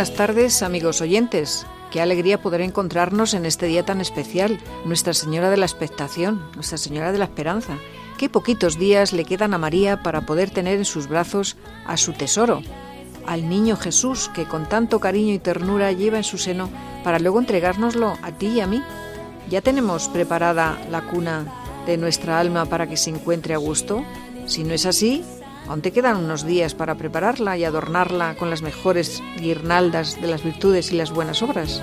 Buenas tardes, amigos oyentes. Qué alegría poder encontrarnos en este día tan especial, Nuestra Señora de la Expectación, Nuestra Señora de la Esperanza. Qué poquitos días le quedan a María para poder tener en sus brazos a su tesoro, al niño Jesús que con tanto cariño y ternura lleva en su seno para luego entregárnoslo a ti y a mí. ¿Ya tenemos preparada la cuna de nuestra alma para que se encuentre a gusto? Si no es así, aún te quedan unos días para prepararla y adornarla con las mejores guirnaldas de las virtudes y las buenas obras.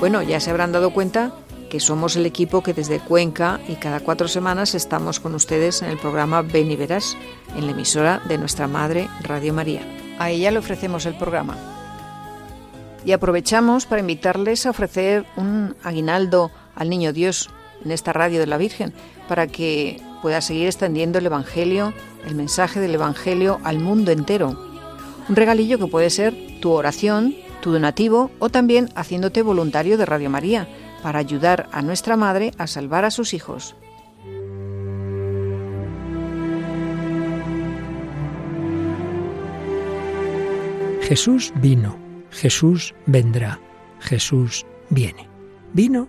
Bueno, ya se habrán dado cuenta que somos el equipo que desde Cuenca y cada cuatro semanas estamos con ustedes en el programa Ven y Verás, en la emisora de nuestra madre Radio María. A ella le ofrecemos el programa. Y aprovechamos para invitarles a ofrecer un aguinaldo al Niño Dios en esta radio de la Virgen, para que pueda seguir extendiendo el Evangelio, el mensaje del Evangelio al mundo entero. Un regalillo que puede ser tu oración, tu donativo o también haciéndote voluntario de Radio María para ayudar a nuestra Madre a salvar a sus hijos. Jesús vino, Jesús vendrá, Jesús viene. Vino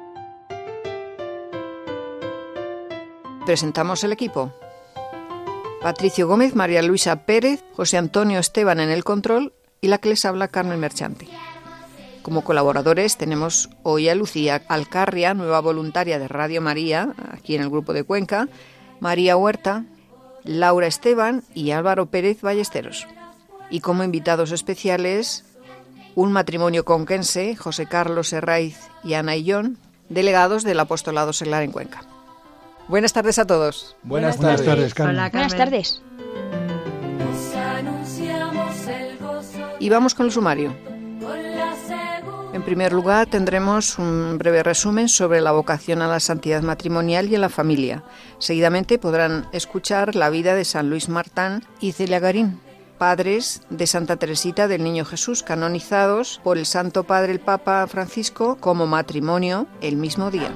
Presentamos el equipo. Patricio Gómez, María Luisa Pérez, José Antonio Esteban en el control y la que les habla Carmen Merchante. Como colaboradores tenemos hoy a Lucía Alcarria, nueva voluntaria de Radio María, aquí en el grupo de Cuenca, María Huerta, Laura Esteban y Álvaro Pérez Ballesteros. Y como invitados especiales, un matrimonio conquense, José Carlos Herraiz y Ana Illón, delegados del Apostolado Seglar en Cuenca. Buenas tardes a todos. Buenas tardes, Carmen. Buenas tardes. Y vamos con el sumario. En primer lugar, tendremos un breve resumen sobre la vocación a la santidad matrimonial y en la familia. Seguidamente podrán escuchar la vida de San Luis Martán y Celia Garín, padres de Santa Teresita del Niño Jesús, canonizados por el Santo Padre el Papa Francisco como matrimonio el mismo día.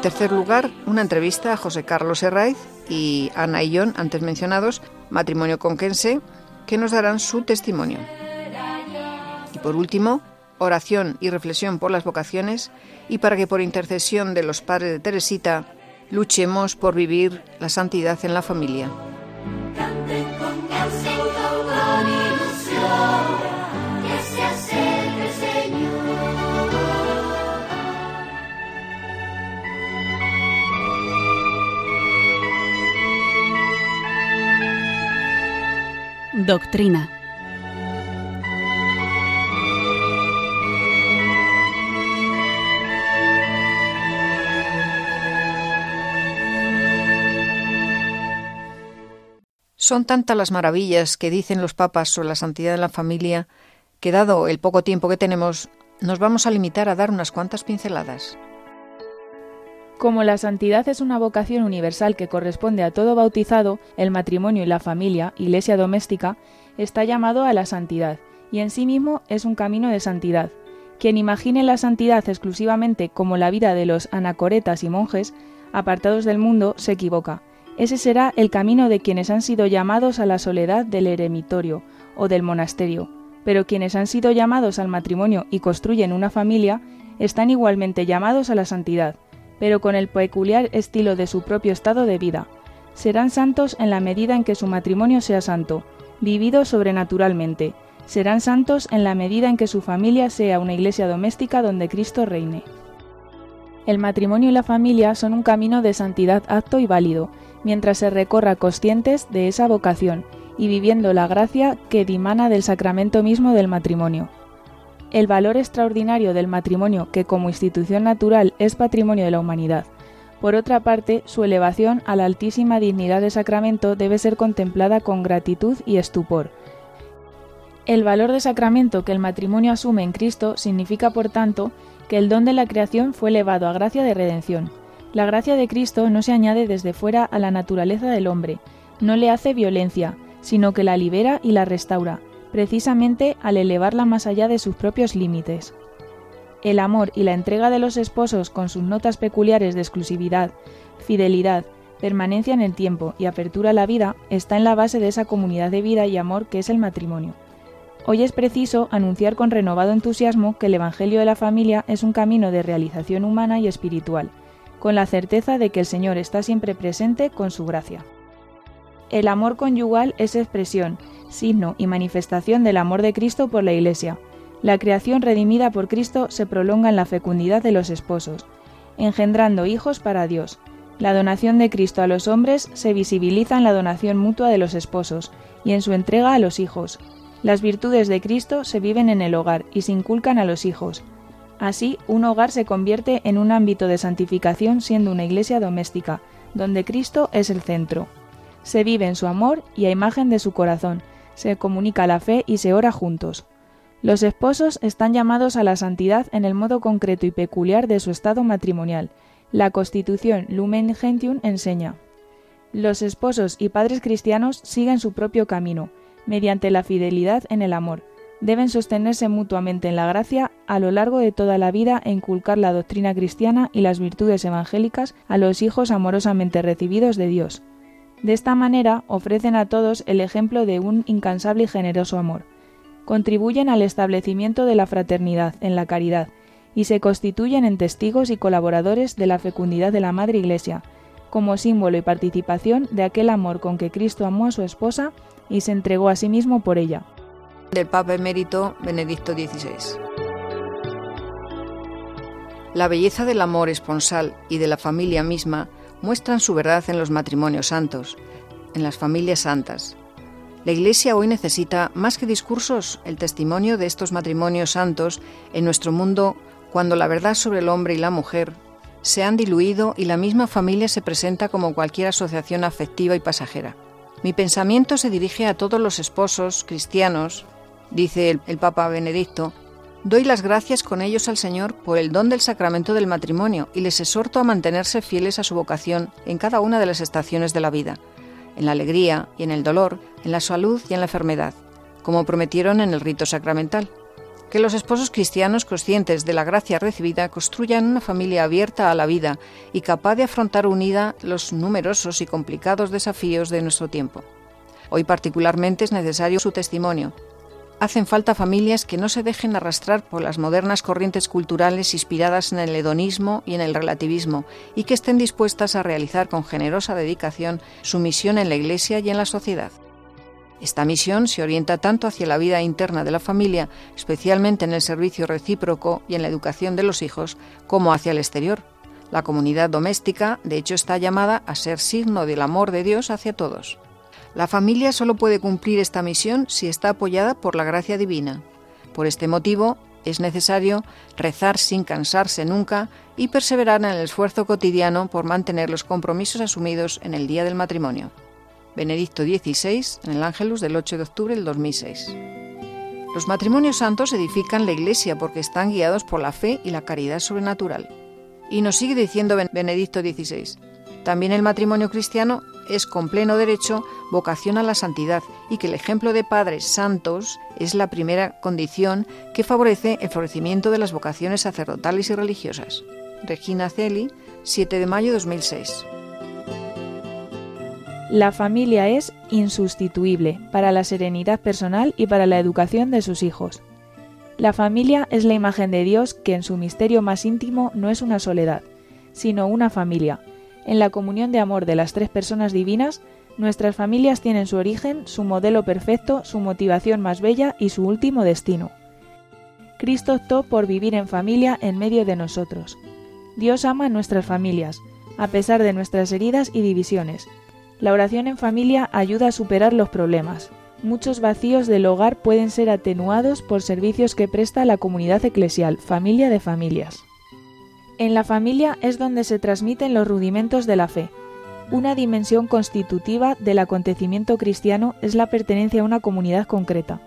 En tercer lugar, una entrevista a José Carlos Herraiz y Ana Illón, antes mencionados, matrimonio conquense, que nos darán su testimonio. Y por último, oración y reflexión por las vocaciones y para que por intercesión de los padres de Teresita luchemos por vivir la santidad en la familia. Doctrina. Son tantas las maravillas que dicen los papas sobre la santidad de la familia que dado el poco tiempo que tenemos, nos vamos a limitar a dar unas cuantas pinceladas. Como la santidad es una vocación universal que corresponde a todo bautizado, el matrimonio y la familia, iglesia doméstica, está llamado a la santidad, y en sí mismo es un camino de santidad. Quien imagine la santidad exclusivamente como la vida de los anacoretas y monjes, apartados del mundo, se equivoca. Ese será el camino de quienes han sido llamados a la soledad del eremitorio o del monasterio, pero quienes han sido llamados al matrimonio y construyen una familia, están igualmente llamados a la santidad, pero con el peculiar estilo de su propio estado de vida. Serán santos en la medida en que su matrimonio sea santo, vivido sobrenaturalmente. Serán santos en la medida en que su familia sea una iglesia doméstica donde Cristo reine. El matrimonio y la familia son un camino de santidad apto y válido, mientras se recorra conscientes de esa vocación y viviendo la gracia que dimana del sacramento mismo del matrimonio. El valor extraordinario del matrimonio, que como institución natural es patrimonio de la humanidad. Por otra parte, su elevación a la altísima dignidad de sacramento debe ser contemplada con gratitud y estupor. El valor de sacramento que el matrimonio asume en Cristo significa, por tanto, que el don de la creación fue elevado a gracia de redención. La gracia de Cristo no se añade desde fuera a la naturaleza del hombre, no le hace violencia, sino que la libera y la restaura, precisamente al elevarla más allá de sus propios límites. El amor y la entrega de los esposos con sus notas peculiares de exclusividad, fidelidad, permanencia en el tiempo y apertura a la vida está en la base de esa comunidad de vida y amor que es el matrimonio. Hoy es preciso anunciar con renovado entusiasmo que el Evangelio de la familia es un camino de realización humana y espiritual, con la certeza de que el Señor está siempre presente con su gracia. El amor conyugal es expresión, signo y manifestación del amor de Cristo por la Iglesia. La creación redimida por Cristo se prolonga en la fecundidad de los esposos, engendrando hijos para Dios. La donación de Cristo a los hombres se visibiliza en la donación mutua de los esposos y en su entrega a los hijos. Las virtudes de Cristo se viven en el hogar y se inculcan a los hijos. Así, un hogar se convierte en un ámbito de santificación siendo una iglesia doméstica, donde Cristo es el centro. Se vive en su amor y a imagen de su corazón, se comunica la fe y se ora juntos. Los esposos están llamados a la santidad en el modo concreto y peculiar de su estado matrimonial. La Constitución Lumen Gentium enseña. Los esposos y padres cristianos siguen su propio camino, mediante la fidelidad en el amor. Deben sostenerse mutuamente en la gracia a lo largo de toda la vida e inculcar la doctrina cristiana y las virtudes evangélicas a los hijos amorosamente recibidos de Dios. De esta manera ofrecen a todos el ejemplo de un incansable y generoso amor. Contribuyen al establecimiento de la fraternidad en la caridad y se constituyen en testigos y colaboradores de la fecundidad de la Madre Iglesia, como símbolo y participación de aquel amor con que Cristo amó a su esposa y se entregó a sí mismo por ella. Del Papa Emérito Benedicto XVI. La belleza del amor esponsal y de la familia misma muestran su verdad en los matrimonios santos, en las familias santas. La Iglesia hoy necesita, más que discursos, el testimonio de estos matrimonios santos en nuestro mundo cuando la verdad sobre el hombre y la mujer se han diluido y la misma familia se presenta como cualquier asociación afectiva y pasajera. Mi pensamiento se dirige a todos los esposos cristianos, dice el, Papa Benedicto, doy las gracias con ellos al Señor por el don del sacramento del matrimonio y les exhorto a mantenerse fieles a su vocación en cada una de las estaciones de la vida, en la alegría y en el dolor, en la salud y en la enfermedad, como prometieron en el rito sacramental que los esposos cristianos conscientes de la gracia recibida construyan una familia abierta a la vida y capaz de afrontar unida los numerosos y complicados desafíos de nuestro tiempo. Hoy particularmente es necesario su testimonio. Hacen falta familias que no se dejen arrastrar por las modernas corrientes culturales inspiradas en el hedonismo y en el relativismo y que estén dispuestas a realizar con generosa dedicación su misión en la Iglesia y en la sociedad. Esta misión se orienta tanto hacia la vida interna de la familia, especialmente en el servicio recíproco y en la educación de los hijos, como hacia el exterior. La comunidad doméstica, de hecho, está llamada a ser signo del amor de Dios hacia todos. La familia solo puede cumplir esta misión si está apoyada por la gracia divina. Por este motivo, es necesario rezar sin cansarse nunca y perseverar en el esfuerzo cotidiano por mantener los compromisos asumidos en el día del matrimonio. Benedicto XVI, en el Ángelus del 8 de octubre del 2006. Los matrimonios santos edifican la Iglesia porque están guiados por la fe y la caridad sobrenatural. Y nos sigue diciendo Benedicto XVI. También el matrimonio cristiano es con pleno derecho vocación a la santidad y que el ejemplo de padres santos es la primera condición que favorece el florecimiento de las vocaciones sacerdotales y religiosas. Regina Celi, 7 de mayo de 2006. La familia es insustituible para la serenidad personal y para la educación de sus hijos. La familia es la imagen de Dios que en su misterio más íntimo no es una soledad, sino una familia. En la comunión de amor de las tres personas divinas, nuestras familias tienen su origen, su modelo perfecto, su motivación más bella y su último destino. Cristo optó por vivir en familia en medio de nosotros. Dios ama nuestras familias, a pesar de nuestras heridas y divisiones, la oración en familia ayuda a superar los problemas. Muchos vacíos del hogar pueden ser atenuados por servicios que presta la comunidad eclesial, familia de familias. En la familia es donde se transmiten los rudimentos de la fe. Una dimensión constitutiva del acontecimiento cristiano es la pertenencia a una comunidad concreta.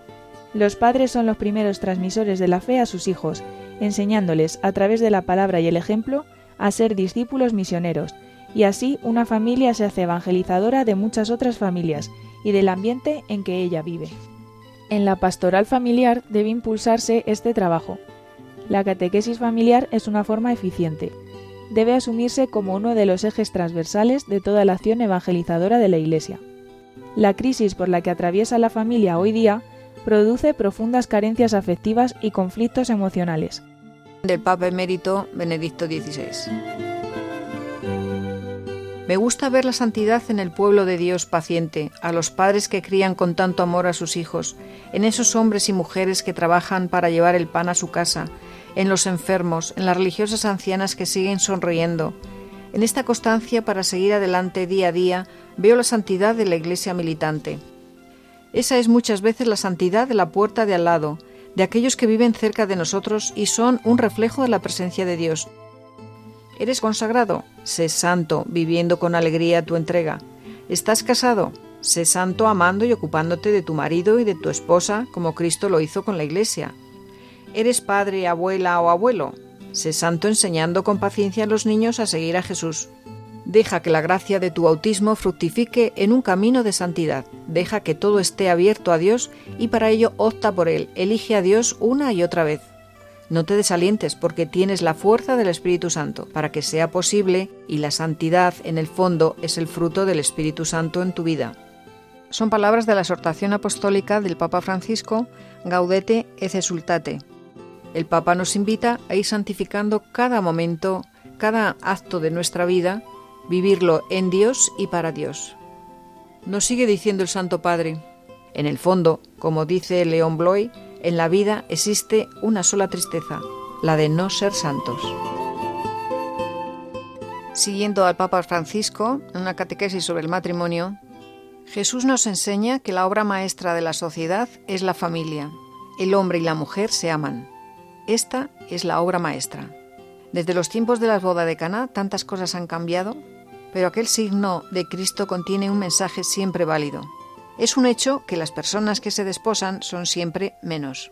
Los padres son los primeros transmisores de la fe a sus hijos, enseñándoles, a través de la palabra y el ejemplo, a ser discípulos misioneros, y así una familia se hace evangelizadora de muchas otras familias y del ambiente en que ella vive. En la pastoral familiar debe impulsarse este trabajo. La catequesis familiar es una forma eficiente. Debe asumirse como uno de los ejes transversales de toda la acción evangelizadora de la Iglesia. La crisis por la que atraviesa la familia hoy día produce profundas carencias afectivas y conflictos emocionales. Del Papa Emérito Benedicto XVI. Me gusta ver la santidad en el pueblo de Dios paciente, a los padres que crían con tanto amor a sus hijos, en esos hombres y mujeres que trabajan para llevar el pan a su casa, en los enfermos, en las religiosas ancianas que siguen sonriendo. En esta constancia para seguir adelante día a día veo la santidad de la iglesia militante. Esa es muchas veces la santidad de la puerta de al lado, de aquellos que viven cerca de nosotros y son un reflejo de la presencia de Dios, ¿Eres consagrado? Sé santo, viviendo con alegría tu entrega. ¿Estás casado? Sé santo amando y ocupándote de tu marido y de tu esposa, como Cristo lo hizo con la Iglesia. ¿Eres padre, abuela o abuelo? Sé santo enseñando con paciencia a los niños a seguir a Jesús. Deja que la gracia de tu bautismo fructifique en un camino de santidad. Deja que todo esté abierto a Dios y para ello opta por Él. Elige a Dios una y otra vez. No te desalientes porque tienes la fuerza del Espíritu Santo para que sea posible y la santidad en el fondo es el fruto del Espíritu Santo en tu vida. Son palabras de la exhortación apostólica del Papa Francisco Gaudete et exultate. El Papa nos invita a ir santificando cada momento, cada acto de nuestra vida, vivirlo en Dios y para Dios. Nos sigue diciendo el Santo Padre. En el fondo, como dice León Bloy, en la vida existe una sola tristeza, la de no ser santos. Siguiendo al Papa Francisco, en una catequesis sobre el matrimonio, Jesús nos enseña que la obra maestra de la sociedad es la familia. El hombre y la mujer se aman. Esta es la obra maestra. Desde los tiempos de la boda de Caná tantas cosas han cambiado, pero aquel signo de Cristo contiene un mensaje siempre válido. Es un hecho que las personas que se desposan son siempre menos.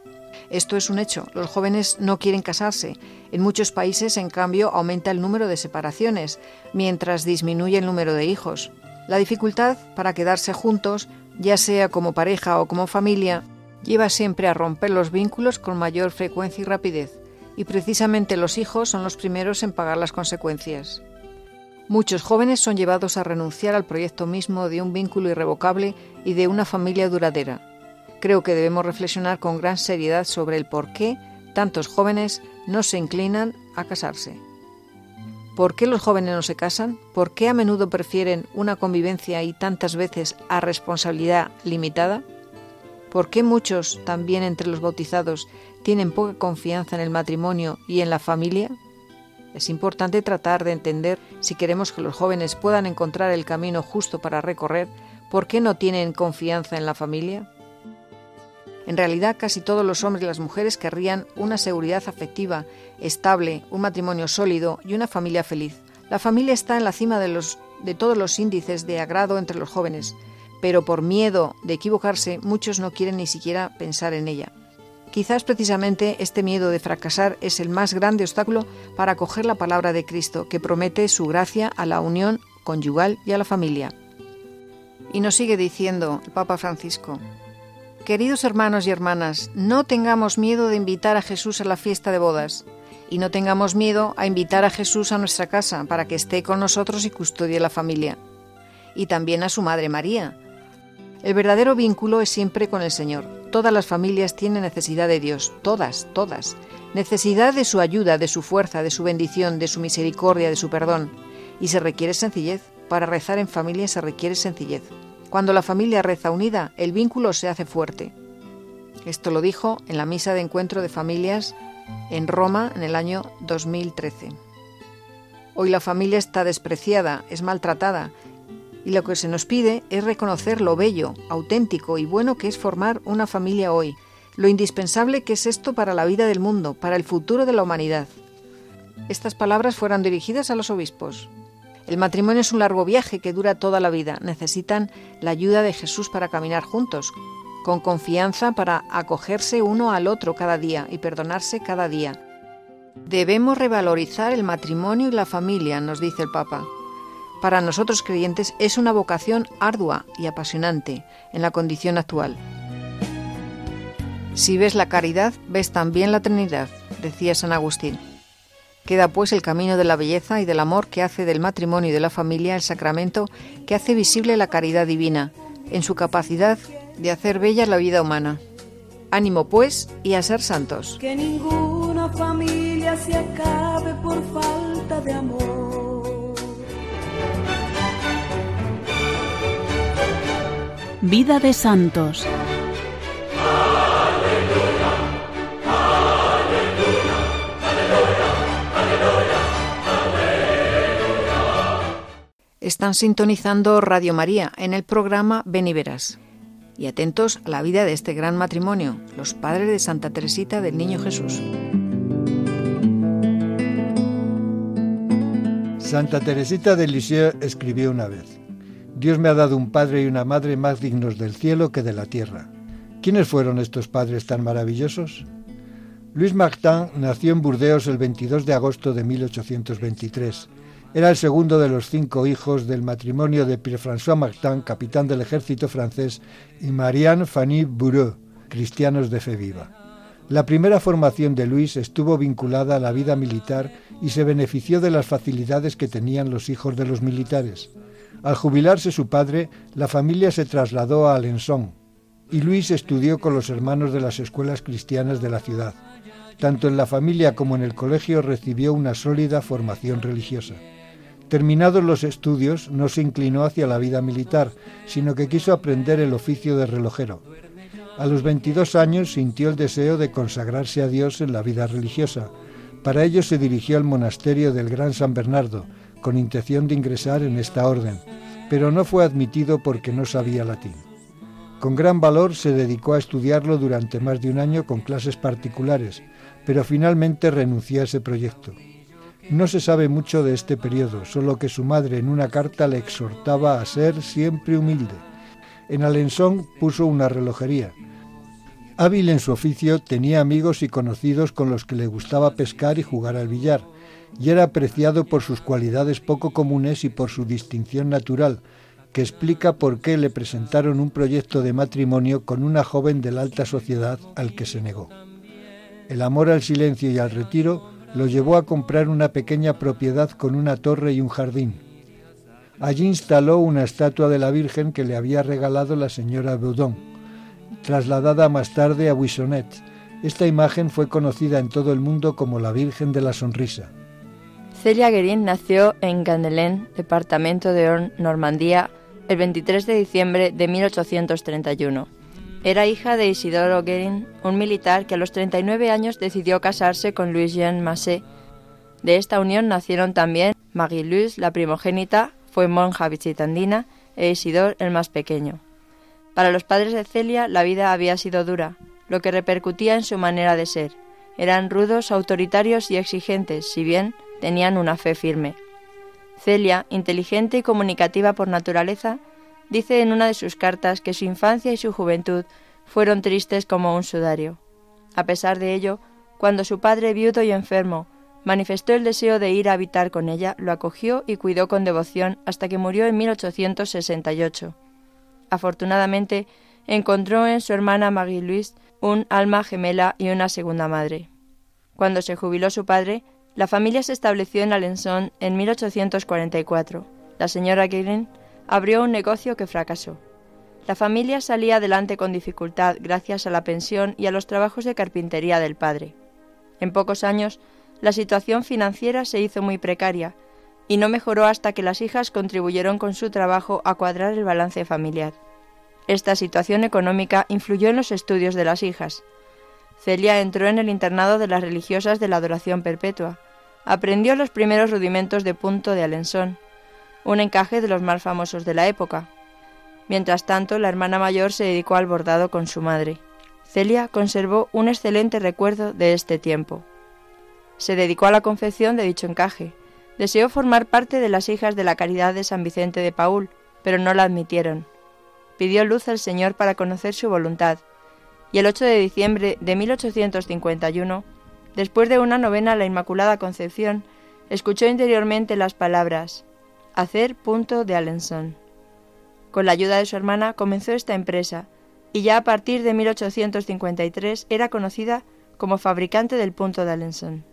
Esto es un hecho. Los jóvenes no quieren casarse. En muchos países, en cambio, aumenta el número de separaciones, mientras disminuye el número de hijos. La dificultad para quedarse juntos, ya sea como pareja o como familia, lleva siempre a romper los vínculos con mayor frecuencia y rapidez, y precisamente los hijos son los primeros en pagar las consecuencias. Muchos jóvenes son llevados a renunciar al proyecto mismo de un vínculo irrevocable y de una familia duradera. Creo que debemos reflexionar con gran seriedad sobre el por qué tantos jóvenes no se inclinan a casarse. ¿Por qué los jóvenes no se casan? ¿Por qué a menudo prefieren una convivencia y tantas veces a responsabilidad limitada? ¿Por qué muchos, también entre los bautizados, tienen poca confianza en el matrimonio y en la familia? Es importante tratar de entender si queremos que los jóvenes puedan encontrar el camino justo para recorrer, ¿por qué no tienen confianza en la familia? En realidad, casi todos los hombres y las mujeres querrían una seguridad afectiva, estable, un matrimonio sólido y una familia feliz. La familia está en la cima de, los, de todos los índices de agrado entre los jóvenes, pero por miedo de equivocarse, muchos no quieren ni siquiera pensar en ella. Quizás precisamente este miedo de fracasar es el más grande obstáculo para acoger la palabra de Cristo, que promete su gracia a la unión conyugal y a la familia. Y nos sigue diciendo el Papa Francisco, Queridos hermanos y hermanas, no tengamos miedo de invitar a Jesús a la fiesta de bodas y no tengamos miedo a invitar a Jesús a nuestra casa para que esté con nosotros y custodie la familia. Y también a su Madre María. El verdadero vínculo es siempre con el Señor. Todas las familias tienen necesidad de Dios, todas, todas. Necesidad de su ayuda, de su fuerza, de su bendición, de su misericordia, de su perdón. Y se requiere sencillez. Para rezar en familia se requiere sencillez. Cuando la familia reza unida, el vínculo se hace fuerte. Esto lo dijo en la misa de encuentro de familias en Roma en el año 2013. Hoy la familia está despreciada, es maltratada, y lo que se nos pide es reconocer lo bello, auténtico y bueno que es formar una familia hoy, lo indispensable que es esto para la vida del mundo, para el futuro de la humanidad. Estas palabras fueron dirigidas a los obispos. El matrimonio es un largo viaje que dura toda la vida. Necesitan la ayuda de Jesús para caminar juntos, con confianza para acogerse uno al otro cada día y perdonarse cada día. Debemos revalorizar el matrimonio y la familia, nos dice el Papa. Para nosotros creyentes es una vocación ardua y apasionante en la condición actual. Si ves la caridad, ves también la Trinidad, decía San Agustín. Queda pues el camino de la belleza y del amor que hace del matrimonio y de la familia el sacramento que hace visible la caridad divina, en su capacidad de hacer bella la vida humana. Ánimo pues y a ser santos. Que ninguna familia se acabe por falta de amor. Vida de santos. Están sintonizando Radio María en el programa Ven y Verás. Y atentos a la vida de este gran matrimonio, los padres de Santa Teresita del Niño Jesús. Santa Teresita de Lisieux escribió una vez, Dios me ha dado un padre y una madre más dignos del cielo que de la tierra. ¿Quiénes fueron estos padres tan maravillosos? Luis Martin nació en Burdeos el 22 de agosto de 1823 era el segundo de los cinco hijos del matrimonio de Pierre-François Martin, capitán del ejército francés, y Marianne Fanny Bureau, cristianos de fe viva. La primera formación de Luis estuvo vinculada a la vida militar y se benefició de las facilidades que tenían los hijos de los militares. Al jubilarse su padre, la familia se trasladó a Alençon y Luis estudió con los hermanos de las escuelas cristianas de la ciudad. Tanto en la familia como en el colegio recibió una sólida formación religiosa. Terminados los estudios, no se inclinó hacia la vida militar, sino que quiso aprender el oficio de relojero. A los 22 años sintió el deseo de consagrarse a Dios en la vida religiosa. Para ello se dirigió al monasterio del Gran San Bernardo, con intención de ingresar en esta orden, pero no fue admitido porque no sabía latín. Con gran valor se dedicó a estudiarlo durante más de un año con clases particulares, pero finalmente renunció a ese proyecto. No se sabe mucho de este periodo, solo que su madre en una carta le exhortaba a ser siempre humilde. En Alençon puso una relojería. Hábil en su oficio, tenía amigos y conocidos con los que le gustaba pescar y jugar al billar, y era apreciado por sus cualidades poco comunes y por su distinción natural, que explica por qué le presentaron un proyecto de matrimonio con una joven de la alta sociedad al que se negó. El amor al silencio y al retiro lo llevó a comprar una pequeña propiedad con una torre y un jardín. Allí instaló una estatua de la Virgen que le había regalado la señora Boudon, trasladada más tarde a Buissonnet. Esta imagen fue conocida en todo el mundo como la Virgen de la Sonrisa. Celia Guerin nació en Gandelin, departamento de Orne, Normandía, el 23 de diciembre de 1831. Era hija de Isidoro Guerin, un militar que a los 39 años decidió casarse con Louis-Jean Massé. De esta unión nacieron también Marie-Louise, la primogénita, fue monja visitandina, e Isidore, el más pequeño. Para los padres de Celia la vida había sido dura, lo que repercutía en su manera de ser. Eran rudos, autoritarios y exigentes, si bien tenían una fe firme. Celia, inteligente y comunicativa por naturaleza, dice en una de sus cartas que su infancia y su juventud fueron tristes como un sudario. A pesar de ello, cuando su padre, viudo y enfermo, manifestó el deseo de ir a habitar con ella, lo acogió y cuidó con devoción hasta que murió en 1868. Afortunadamente, encontró en su hermana Marie-Louise un alma gemela y una segunda madre. Cuando se jubiló su padre, la familia se estableció en Alençon en 1844. La señora Guérin abrió un negocio que fracasó. La familia salía adelante con dificultad gracias a la pensión y a los trabajos de carpintería del padre. En pocos años, la situación financiera se hizo muy precaria y no mejoró hasta que las hijas contribuyeron con su trabajo a cuadrar el balance familiar. Esta situación económica influyó en los estudios de las hijas. Celia entró en el internado de las religiosas de la adoración perpetua. Aprendió los primeros rudimentos de punto de Alençon, un encaje de los más famosos de la época. Mientras tanto, la hermana mayor se dedicó al bordado con su madre. Celia conservó un excelente recuerdo de este tiempo. Se dedicó a la confección de dicho encaje. Deseó formar parte de las hijas de la caridad de San Vicente de Paul, pero no la admitieron. Pidió luz al Señor para conocer su voluntad, y el 8 de diciembre de 1851, después de una novena a la Inmaculada Concepción, escuchó interiormente las palabras Hacer punto de Alençon. Con la ayuda de su hermana comenzó esta empresa, y ya a partir de 1853 era conocida como fabricante del punto de Alençon.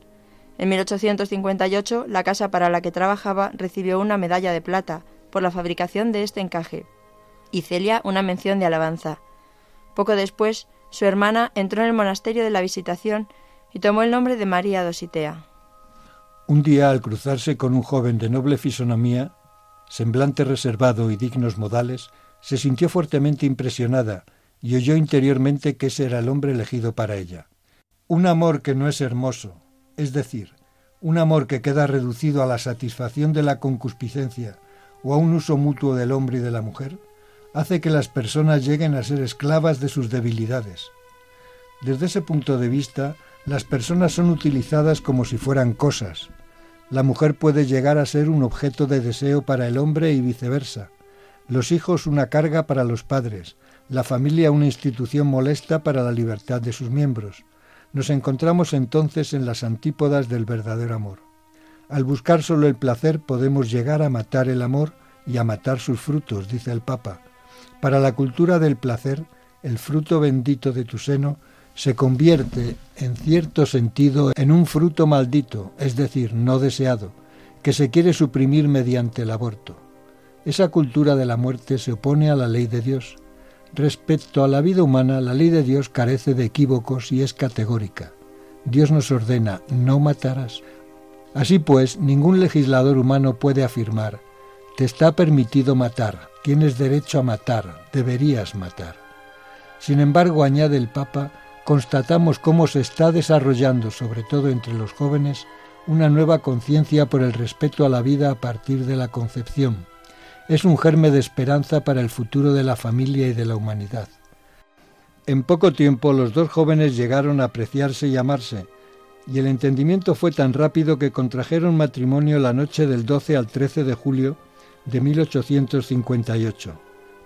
En 1858, la casa para la que trabajaba recibió una medalla de plata por la fabricación de este encaje, y Celia una mención de alabanza. Poco después, su hermana entró en el monasterio de la Visitación y tomó el nombre de María Dositea. Un día, al cruzarse con un joven de noble fisonomía, semblante reservado y dignos modales, se sintió fuertemente impresionada y oyó interiormente que ese era el hombre elegido para ella. Un amor que no es hermoso, es decir, un amor que queda reducido a la satisfacción de la concupiscencia o a un uso mutuo del hombre y de la mujer, hace que las personas lleguen a ser esclavas de sus debilidades. Desde ese punto de vista, las personas son utilizadas como si fueran cosas. La mujer puede llegar a ser un objeto de deseo para el hombre y viceversa. Los hijos una carga para los padres, la familia una institución molesta para la libertad de sus miembros. Nos encontramos entonces en las antípodas del verdadero amor. Al buscar solo el placer podemos llegar a matar el amor y a matar sus frutos, dice el Papa. Para la cultura del placer, el fruto bendito de tu seno se convierte, en cierto sentido, en un fruto maldito, es decir, no deseado, que se quiere suprimir mediante el aborto. Esa cultura de la muerte se opone a la ley de Dios. Respecto a la vida humana, la ley de Dios carece de equívocos y es categórica. Dios nos ordena, no matarás. Así pues, ningún legislador humano puede afirmar, te está permitido matar, tienes derecho a matar, deberías matar. Sin embargo, añade el Papa, constatamos cómo se está desarrollando, sobre todo entre los jóvenes, una nueva conciencia por el respeto a la vida a partir de la concepción. Es un germe de esperanza para el futuro de la familia y de la humanidad. En poco tiempo los dos jóvenes llegaron a apreciarse y amarse, y el entendimiento fue tan rápido que contrajeron matrimonio la noche del 12 al 13 de julio de 1858,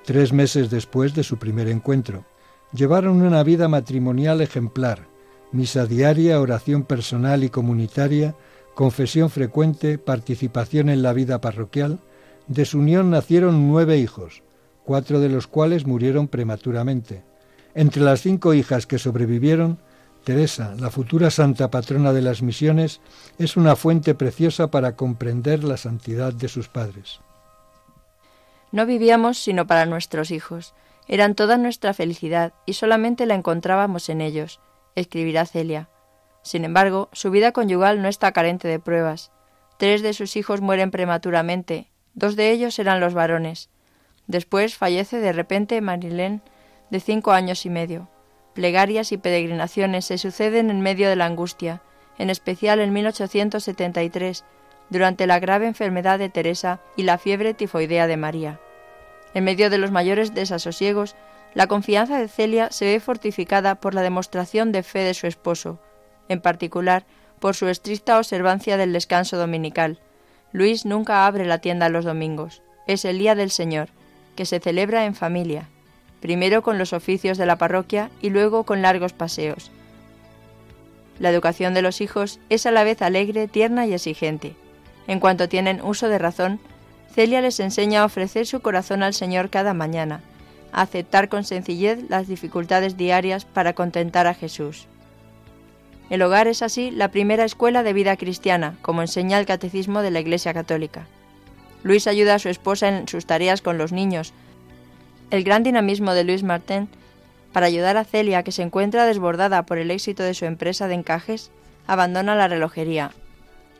tres meses después de su primer encuentro. Llevaron una vida matrimonial ejemplar, misa diaria, oración personal y comunitaria, confesión frecuente, participación en la vida parroquial. De su unión nacieron nueve hijos, cuatro de los cuales murieron prematuramente. Entre las cinco hijas que sobrevivieron, Teresa, la futura santa patrona de las misiones, es una fuente preciosa para comprender la santidad de sus padres. No vivíamos sino para nuestros hijos. Eran toda nuestra felicidad y solamente la encontrábamos en ellos, escribirá Celia. Sin embargo, su vida conyugal no está carente de pruebas. Tres de sus hijos mueren prematuramente, dos de ellos eran los varones. Después fallece de repente Marilén, de cinco años y medio. Plegarias y peregrinaciones se suceden en medio de la angustia, en especial en 1873, durante la grave enfermedad de Teresa y la fiebre tifoidea de María. En medio de los mayores desasosiegos, la confianza de Celia se ve fortificada por la demostración de fe de su esposo, en particular por su estricta observancia del descanso dominical. Luis nunca abre la tienda los domingos. Es el día del Señor, que se celebra en familia, primero con los oficios de la parroquia y luego con largos paseos. la educación de los hijos es a la vez alegre, tierna y exigente. En cuanto tienen uso de razón, Celia les enseña a ofrecer su corazón al Señor cada mañana, a aceptar con sencillez las dificultades diarias para contentar a Jesús. El hogar es así la primera escuela de vida cristiana, como enseña el Catecismo de la Iglesia Católica. Luis ayuda a su esposa en sus tareas con los niños. El gran dinamismo de Luis Martín para ayudar a Celia, que se encuentra desbordada por el éxito de su empresa de encajes, abandona la relojería.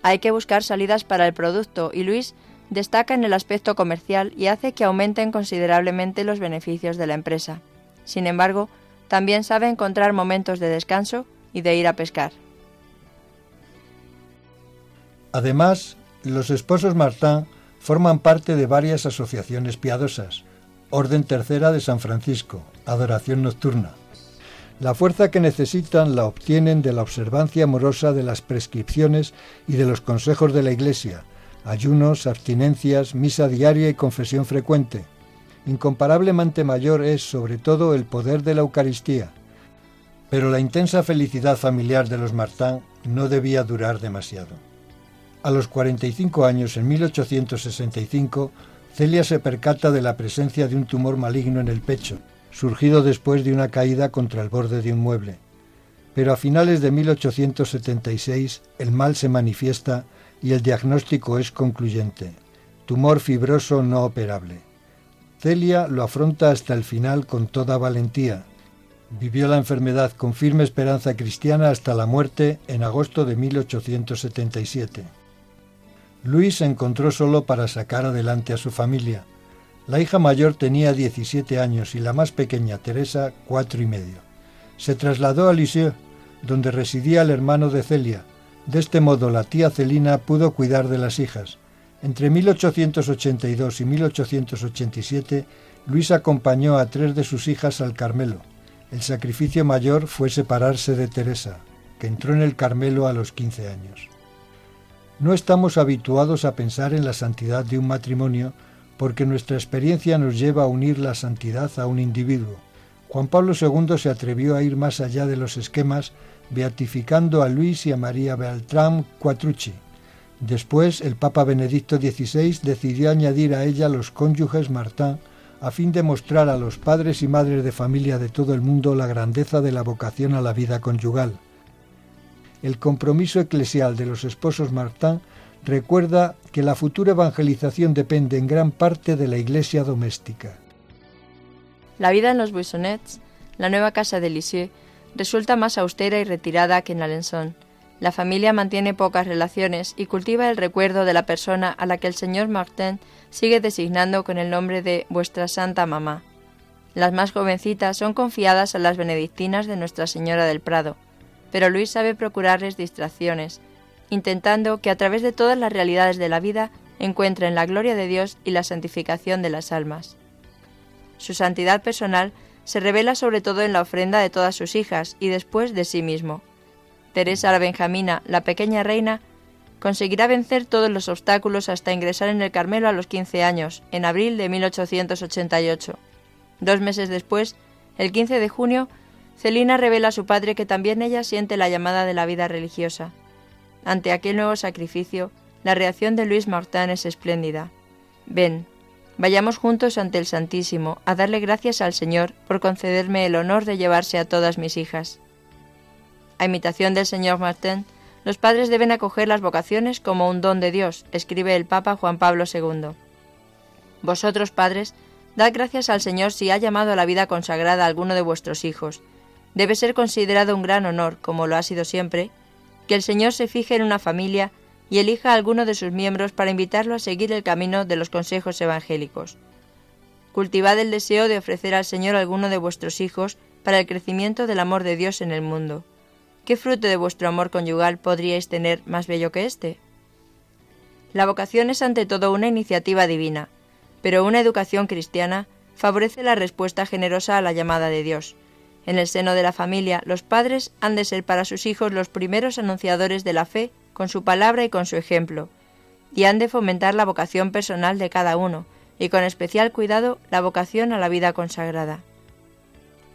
Hay que buscar salidas para el producto y Luis destaca en el aspecto comercial y hace que aumenten considerablemente los beneficios de la empresa. Sin embargo, también sabe encontrar momentos de descanso y de ir a pescar. Además, los esposos Martin forman parte de varias asociaciones piadosas, Orden Tercera de San Francisco, Adoración Nocturna. La fuerza que necesitan la obtienen de la observancia amorosa de las prescripciones y de los consejos de la Iglesia, ayunos, abstinencias, misa diaria y confesión frecuente. Incomparablemente mayor es, sobre todo, el poder de la Eucaristía. Pero la intensa felicidad familiar de los Martin no debía durar demasiado. A los 45 años, en 1865, Celia se percata de la presencia de un tumor maligno en el pecho, surgido después de una caída contra el borde de un mueble. Pero a finales de 1876 el mal se manifiesta y el diagnóstico es concluyente. Tumor fibroso no operable. Celia lo afronta hasta el final con toda valentía. Vivió la enfermedad con firme esperanza cristiana hasta la muerte en agosto de 1877. Luis se encontró solo para sacar adelante a su familia. La hija mayor tenía 17 años y la más pequeña, Teresa, cuatro y medio. Se trasladó a Lisieux, donde residía el hermano de Celia, de este modo, la tía Celina pudo cuidar de las hijas. Entre 1882 y 1887, Luis acompañó a tres de sus hijas al Carmelo. El sacrificio mayor fue separarse de Teresa, que entró en el Carmelo a los 15 años. No estamos habituados a pensar en la santidad de un matrimonio porque nuestra experiencia nos lleva a unir la santidad a un individuo. Juan Pablo II se atrevió a ir más allá de los esquemas beatificando a Luis y a María Beltrán Quattrucci. Después, el Papa Benedicto XVI decidió añadir a ella los cónyuges Martín a fin de mostrar a los padres y madres de familia de todo el mundo la grandeza de la vocación a la vida conyugal. El compromiso eclesial de los esposos Martín recuerda que la futura evangelización depende en gran parte de la iglesia doméstica. La vida en los Buissonets, la nueva casa de Lisieux, resulta más austera y retirada que en Alençon. La familia mantiene pocas relaciones y cultiva el recuerdo de la persona a la que el señor Martin sigue designando con el nombre de vuestra santa mamá. Las más jovencitas son confiadas a las benedictinas de Nuestra Señora del Prado, pero Luis sabe procurarles distracciones, intentando que a través de todas las realidades de la vida encuentren la gloria de Dios y la santificación de las almas. Su santidad personal se revela sobre todo en la ofrenda de todas sus hijas y después de sí mismo. Teresa la Benjamina, la pequeña reina, conseguirá vencer todos los obstáculos hasta ingresar en el Carmelo a los 15 años, en abril de 1888. Dos meses después, el 15 de junio, Celina revela a su padre que también ella siente la llamada de la vida religiosa. Ante aquel nuevo sacrificio, la reacción de Luis Martin es espléndida. Ven, Vayamos juntos ante el Santísimo a darle gracias al Señor por concederme el honor de llevarse a todas mis hijas. A imitación del señor Martin, los padres deben acoger las vocaciones como un don de Dios, escribe el Papa Juan Pablo II. Vosotros, padres, dad gracias al Señor si ha llamado a la vida consagrada a alguno de vuestros hijos. Debe ser considerado un gran honor, como lo ha sido siempre, que el Señor se fije en una familia y elija a alguno de sus miembros para invitarlo a seguir el camino de los consejos evangélicos. Cultivad el deseo de ofrecer al Señor alguno de vuestros hijos para el crecimiento del amor de Dios en el mundo. ¿Qué fruto de vuestro amor conyugal podríais tener más bello que este? La vocación es ante todo una iniciativa divina, pero una educación cristiana favorece la respuesta generosa a la llamada de Dios. En el seno de la familia, los padres han de ser para sus hijos los primeros anunciadores de la fe con su palabra y con su ejemplo, y han de fomentar la vocación personal de cada uno, y con especial cuidado la vocación a la vida consagrada.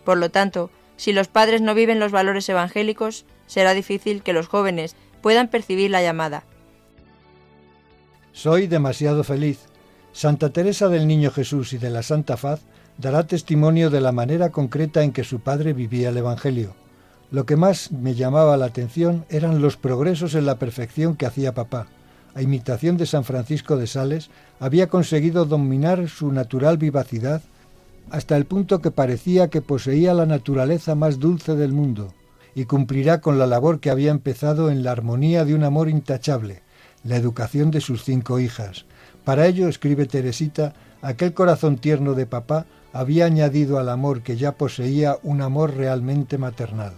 Por lo tanto, Si los padres no viven los valores evangélicos, será difícil que los jóvenes puedan percibir la llamada. Soy demasiado feliz. Santa Teresa del Niño Jesús y de la Santa Faz dará testimonio de la manera concreta en que su padre vivía el Evangelio. Lo que más me llamaba la atención eran los progresos en la perfección que hacía papá. A imitación de San Francisco de Sales, había conseguido dominar su natural vivacidad hasta el punto que parecía que poseía la naturaleza más dulce del mundo, y cumplirá con la labor que había empezado en la armonía de un amor intachable, la educación de sus cinco hijas. Para ello, escribe Teresita, aquel corazón tierno de papá había añadido al amor que ya poseía un amor realmente maternal.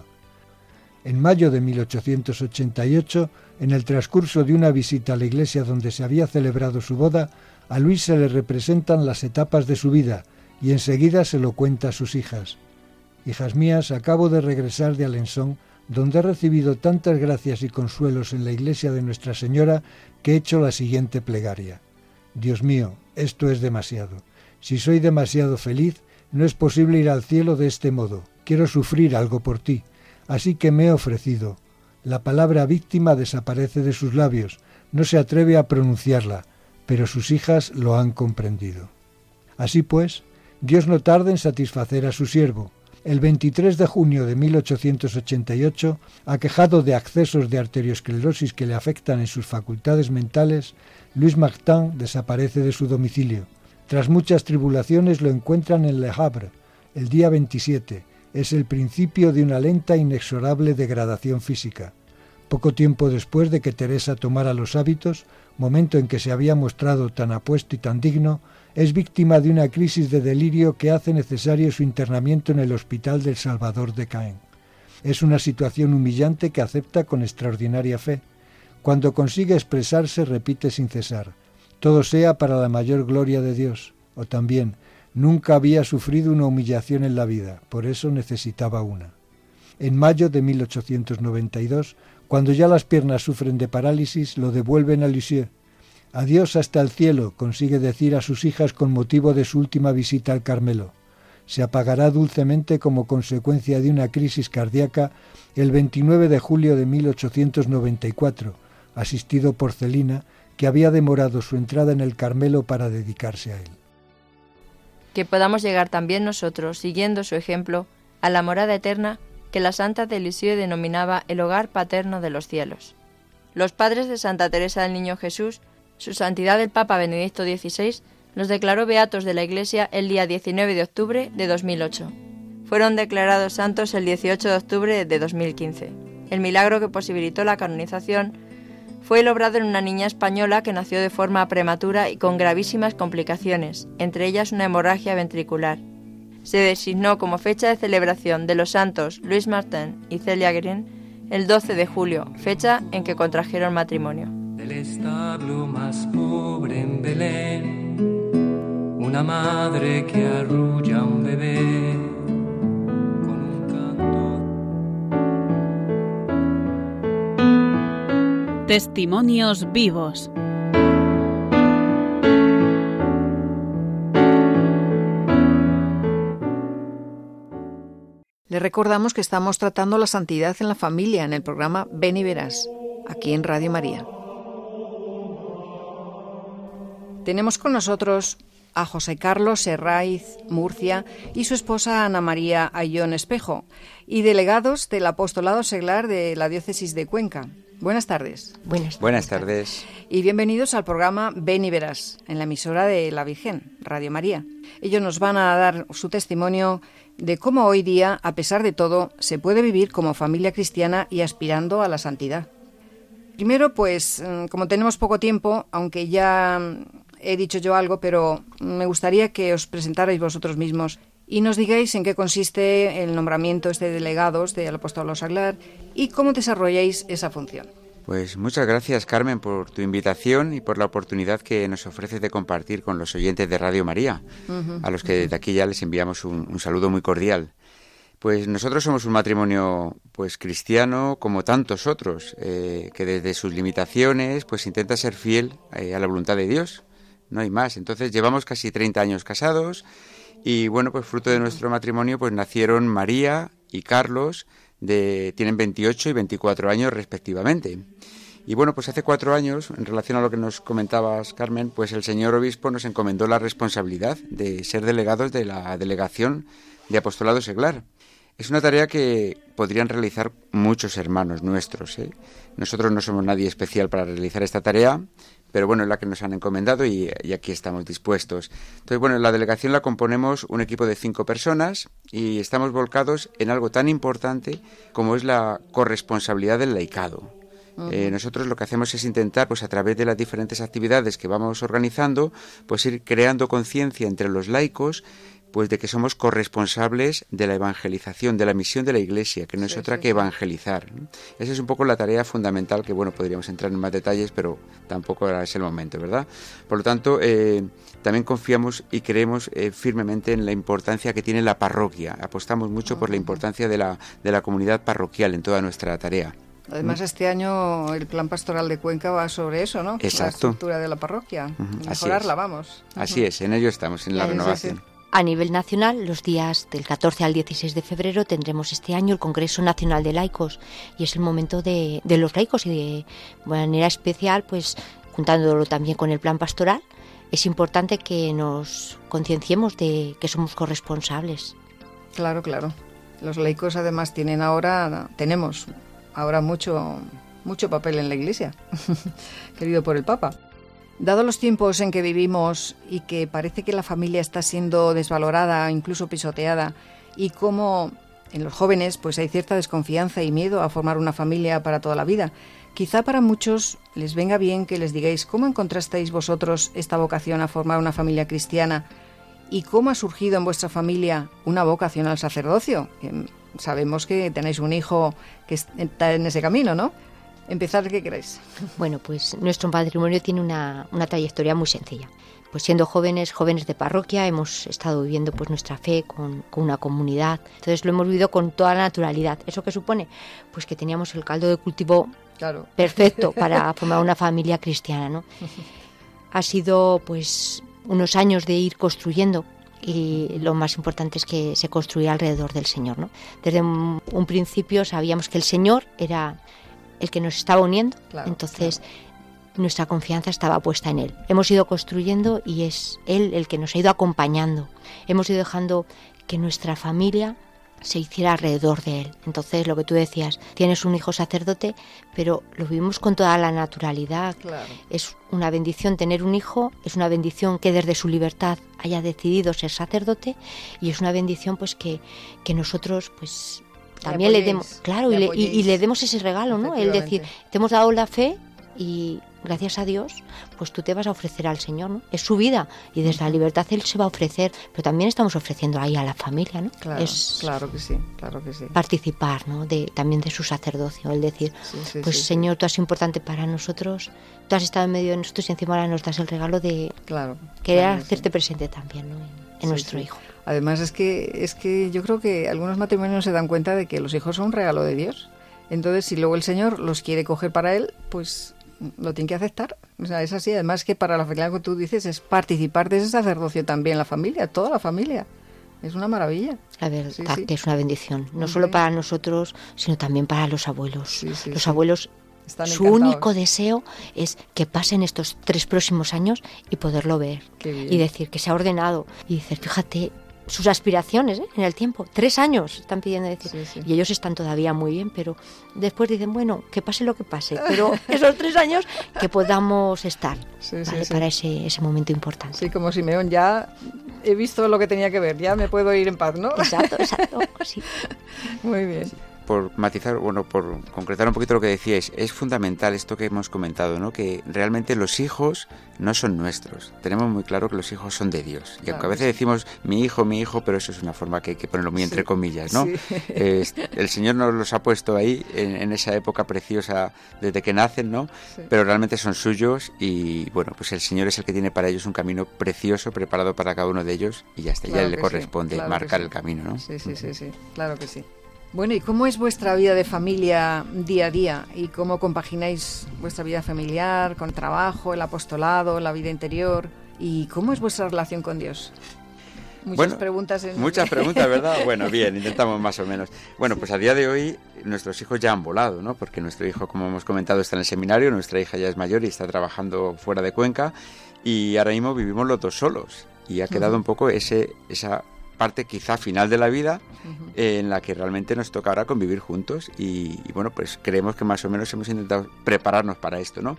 En mayo de 1888, en el transcurso de una visita a la iglesia donde se había celebrado su boda, a Luis se le representan las etapas de su vida y enseguida se lo cuenta a sus hijas. Hijas mías, acabo de regresar de Alençon, donde he recibido tantas gracias y consuelos en la iglesia de Nuestra Señora que he hecho la siguiente plegaria. Dios mío, esto es demasiado. Si soy demasiado feliz, no es posible ir al cielo de este modo. Quiero sufrir algo por ti. Así que me he ofrecido. La palabra víctima desaparece de sus labios. No se atreve a pronunciarla, pero sus hijas lo han comprendido. Así pues, Dios no tarda en satisfacer a su siervo. El 23 de junio de 1888, aquejado de accesos de arteriosclerosis que le afectan en sus facultades mentales, Luis Martin desaparece de su domicilio. Tras muchas tribulaciones lo encuentran en Le Havre, el día 27. Es el principio de una lenta e inexorable degradación física. Poco tiempo después de que Teresa tomara los hábitos, momento en que se había mostrado tan apuesto y tan digno, es víctima de una crisis de delirio que hace necesario su internamiento en el Hospital del Salvador de Caen. Es una situación humillante que acepta con extraordinaria fe. Cuando consigue expresarse repite sin cesar, todo sea para la mayor gloria de Dios, o también, nunca había sufrido una humillación en la vida, por eso necesitaba una. En mayo de 1892, cuando ya las piernas sufren de parálisis, lo devuelven a Lisieux, Adiós hasta el cielo, consigue decir a sus hijas con motivo de su última visita al Carmelo. Se apagará dulcemente como consecuencia de una crisis cardíaca el 29 de julio de 1894, asistido por Celina, que había demorado su entrada en el Carmelo para dedicarse a él. Que podamos llegar también nosotros, siguiendo su ejemplo, a la morada eterna que la Santa de Lisieux denominaba el hogar paterno de los cielos. Los padres de Santa Teresa del Niño Jesús su Santidad el Papa Benedicto XVI los declaró beatos de la Iglesia el día 19 de octubre de 2008. Fueron declarados santos el 18 de octubre de 2015. El milagro que posibilitó la canonización fue logrado en una niña española que nació de forma prematura y con gravísimas complicaciones, entre ellas una hemorragia ventricular. Se designó como fecha de celebración de los santos Luis Martin y Celia Green el 12 de julio, fecha en que contrajeron matrimonio del establo más pobre en Belén, una madre que arrulla un bebé Testimonios vivos. Le recordamos que estamos tratando la santidad en la familia en el programa Ven y Verás, aquí en Radio María. Tenemos con nosotros a José Carlos Herraiz Murcia y su esposa Ana María Ayón Espejo, y delegados del apostolado seglar de la diócesis de Cuenca. Buenas tardes. Buenas, Buenas tardes. Y bienvenidos al programa Ven y Verás, en la emisora de la Virgen, Radio María. Ellos nos van a dar su testimonio de cómo hoy día, a pesar de todo, se puede vivir como familia cristiana y aspirando a la santidad. Primero, pues, mm, como tenemos poco tiempo, aunque ya he dicho yo algo, pero me gustaría que os presentarais vosotros mismos y nos digáis en qué consiste el nombramiento este de delegados del apóstol Saglar y cómo desarrolláis esa función. Pues muchas gracias Carmen por tu invitación y por la oportunidad que nos ofreces de compartir con los oyentes de Radio María, a los que desde aquí ya les enviamos un, saludo muy cordial. Pues nosotros somos un matrimonio pues cristiano como tantos otros, eh, que desde sus limitaciones pues intenta ser fiel eh, a la voluntad de Dios no hay más. Entonces llevamos casi 30 años casados y bueno, pues fruto de nuestro matrimonio pues nacieron María y Carlos de, tienen 28 y 24 años respectivamente. Y bueno, pues hace cuatro años, en relación a lo que nos comentabas, Carmen, pues el señor obispo nos encomendó la responsabilidad de ser delegados de la delegación de apostolado seglar. Es una tarea que podrían realizar muchos hermanos nuestros. ¿eh? Nosotros no somos nadie especial para realizar esta tarea, pero bueno, es la que nos han encomendado y, y, aquí estamos dispuestos. Entonces, bueno, la delegación la componemos un equipo de cinco personas y estamos volcados en algo tan importante como es la corresponsabilidad del laicado. Eh, nosotros lo que hacemos es intentar, pues a través de las diferentes actividades que vamos organizando, pues ir creando conciencia entre los laicos pues de que somos corresponsables de la evangelización, de la misión de la Iglesia, que no es otra sí, que evangelizar. Esa es un poco la tarea fundamental que, bueno, podríamos entrar en más detalles, pero tampoco ahora es el momento, ¿verdad? Por lo tanto, eh, también confiamos y creemos eh, firmemente en la importancia que tiene la parroquia. Apostamos mucho por la importancia de la, de la comunidad parroquial en toda nuestra tarea. Además, este año el plan pastoral de Cuenca va sobre eso, ¿no? La Exacto. estructura de la parroquia. Así Mejorarla, vamos. Así es, en ello estamos, en la sí. renovación. A nivel nacional, los días del 14 al 16 de febrero tendremos este año el Congreso Nacional de Laicos y es el momento de, de los laicos y de manera especial, pues juntándolo también con el plan pastoral, es importante que nos concienciemos de que somos corresponsables. Claro, claro. Los laicos además tienen ahora, tenemos ahora mucho, mucho papel en la Iglesia, querido por el Papa. Dado los tiempos en que vivimos y que parece que la familia está siendo desvalorada, incluso pisoteada, y cómo en los jóvenes pues hay cierta desconfianza y miedo a formar una familia para toda la vida, quizá para muchos les venga bien que les digáis cómo encontrasteis vosotros esta vocación a formar una familia cristiana ¿Y cómo ha surgido en vuestra familia una vocación al sacerdocio? Mm, sabemos que tenéis un hijo que está en ese camino, ¿no? Empezar, ¿qué queréis? Bueno, pues nuestro matrimonio tiene una, una trayectoria muy sencilla. Pues siendo jóvenes, jóvenes de parroquia, hemos estado viviendo pues nuestra fe con, con una comunidad. Entonces lo hemos vivido con toda la naturalidad. ¿Eso qué supone? Pues que teníamos el caldo de cultivo Claro. perfecto para formar una familia cristiana, ¿no? Ha sido pues unos años de ir construyendo y lo más importante es que se construía alrededor del Señor, ¿no? Desde un, un principio sabíamos que el Señor era el que nos estaba uniendo, Claro, entonces nuestra confianza estaba puesta en Él. Hemos ido construyendo y es Él el que nos ha ido acompañando. Hemos ido dejando que nuestra familia se hiciera alrededor de Él. Entonces, lo que tú decías, tienes un hijo sacerdote, pero lo vivimos con toda la naturalidad. Claro. Es una bendición tener un hijo, es una bendición que desde su libertad haya decidido ser sacerdote y es una bendición pues que, que nosotros pues también le, demos, claro, y le, y- le demos ese regalo, ¿no? El decir, te hemos dado la fe y gracias a Dios, pues tú te vas a ofrecer al Señor, ¿no? Es su vida y desde la libertad Él se va a ofrecer, pero también estamos ofreciendo ahí a la familia, ¿no? Claro, es claro que sí, claro que sí. participar, ¿no? De, también de su sacerdocio, el decir, Sí, sí, pues sí. Señor, tú has sido importante para nosotros, tú has estado en medio de nosotros y encima ahora nos das el regalo de Claro. querer claro hacerte presente también, ¿no? En, nuestro hijo. Además es que es que yo creo que algunos matrimonios se dan cuenta de que los hijos son un regalo de Dios. Entonces, si luego el Señor los quiere coger para él, pues lo tiene que aceptar. O sea, es así. Además que para la familia que tú dices es participar de ese sacerdocio también la familia, toda la familia. Es una maravilla. La verdad Sí, sí. que es una bendición, no solo para nosotros, sino también para los abuelos. Los abuelos, Están su único deseo es que pasen estos tres próximos años y poderlo ver. Y decir que se ha ordenado. Y decir, fíjate, sus aspiraciones ¿eh? en el tiempo. Tres años están pidiendo decir. Sí, sí. Y ellos están todavía muy bien, pero después dicen, bueno, que pase lo que pase. Pero esos tres años que podamos estar Sí, ¿vale? para ese, ese momento importante. Sí, como Simeón, ya he visto lo que tenía que ver, ya me puedo ir en paz, ¿no? Exacto, exacto. sí. Muy bien. Por matizar, bueno, por concretar un poquito lo que decíais, es fundamental esto que hemos comentado, ¿no? Que realmente los hijos no son nuestros. Tenemos muy claro que los hijos son de Dios. Y Claro aunque a veces decimos mi hijo, mi hijo, pero eso es una forma que hay que ponerlo muy entre Sí, comillas, ¿no? sí. El Señor nos los ha puesto ahí en, en esa época preciosa desde que nacen, ¿no? Pero realmente son suyos y bueno, pues el Señor es el que tiene para ellos un camino precioso preparado para cada uno de ellos y ya está, Claro ya le corresponde claro marcar el camino, ¿no? Sí, sí, sí, sí, claro que sí. Bueno, ¿y cómo es vuestra vida de familia día a día? ¿Y cómo compagináis vuestra vida familiar con trabajo, el apostolado, la vida interior? ¿Y cómo es vuestra relación con Dios? Muchas preguntas. En... Muchas preguntas, ¿verdad? Bueno, bien, intentamos más o menos. Bueno, pues a día de hoy nuestros hijos ya han volado, ¿no? Porque nuestro hijo, como hemos comentado, está en el seminario, nuestra hija ya es mayor y está trabajando fuera de Cuenca y ahora mismo vivimos los dos solos y ha quedado un poco ese, esa parte quizá final de la vida en la que realmente nos toca ahora convivir juntos y, bueno, pues creemos que más o menos hemos intentado prepararnos para esto, ¿no?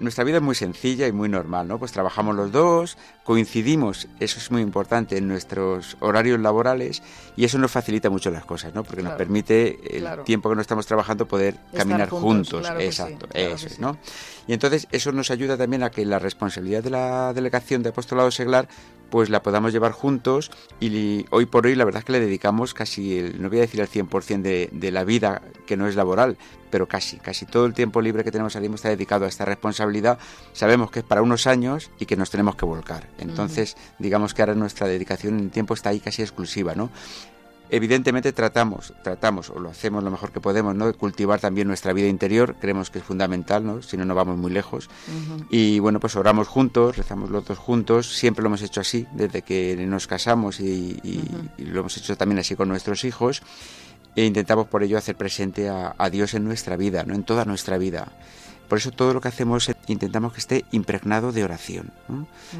nuestra vida es muy sencilla y muy normal, ¿no? Pues trabajamos los dos, coincidimos, eso es muy importante, en nuestros horarios laborales y eso nos facilita mucho las cosas, ¿no? Porque nos permite el tiempo que no estamos trabajando poder caminar juntos, exacto, eso es, ¿no? Y entonces eso nos ayuda también a que la responsabilidad de la delegación de apostolado seglar pues la podamos llevar juntos y hoy por hoy la verdad es que le dedicamos casi, el, no voy a decir el 100% de, de la vida que no es laboral, pero casi, casi todo el tiempo libre que tenemos ahora mismo está dedicado a esta responsabilidad. Sabemos que es para unos años y que nos tenemos que volcar. Entonces, digamos que ahora nuestra dedicación en tiempo está ahí casi exclusiva, ¿no? Evidentemente tratamos, tratamos o lo hacemos lo mejor que podemos, ¿no? De cultivar también nuestra vida interior, creemos que es fundamental, ¿no? Si no, no vamos muy lejos. Y bueno, pues oramos juntos, rezamos los dos juntos, siempre lo hemos hecho así, desde que nos casamos y, lo hemos hecho también así con nuestros hijos. E intentamos por ello hacer presente a, a Dios en nuestra vida, ¿no? En toda nuestra vida. Por eso todo lo que hacemos intentamos que esté impregnado de oración.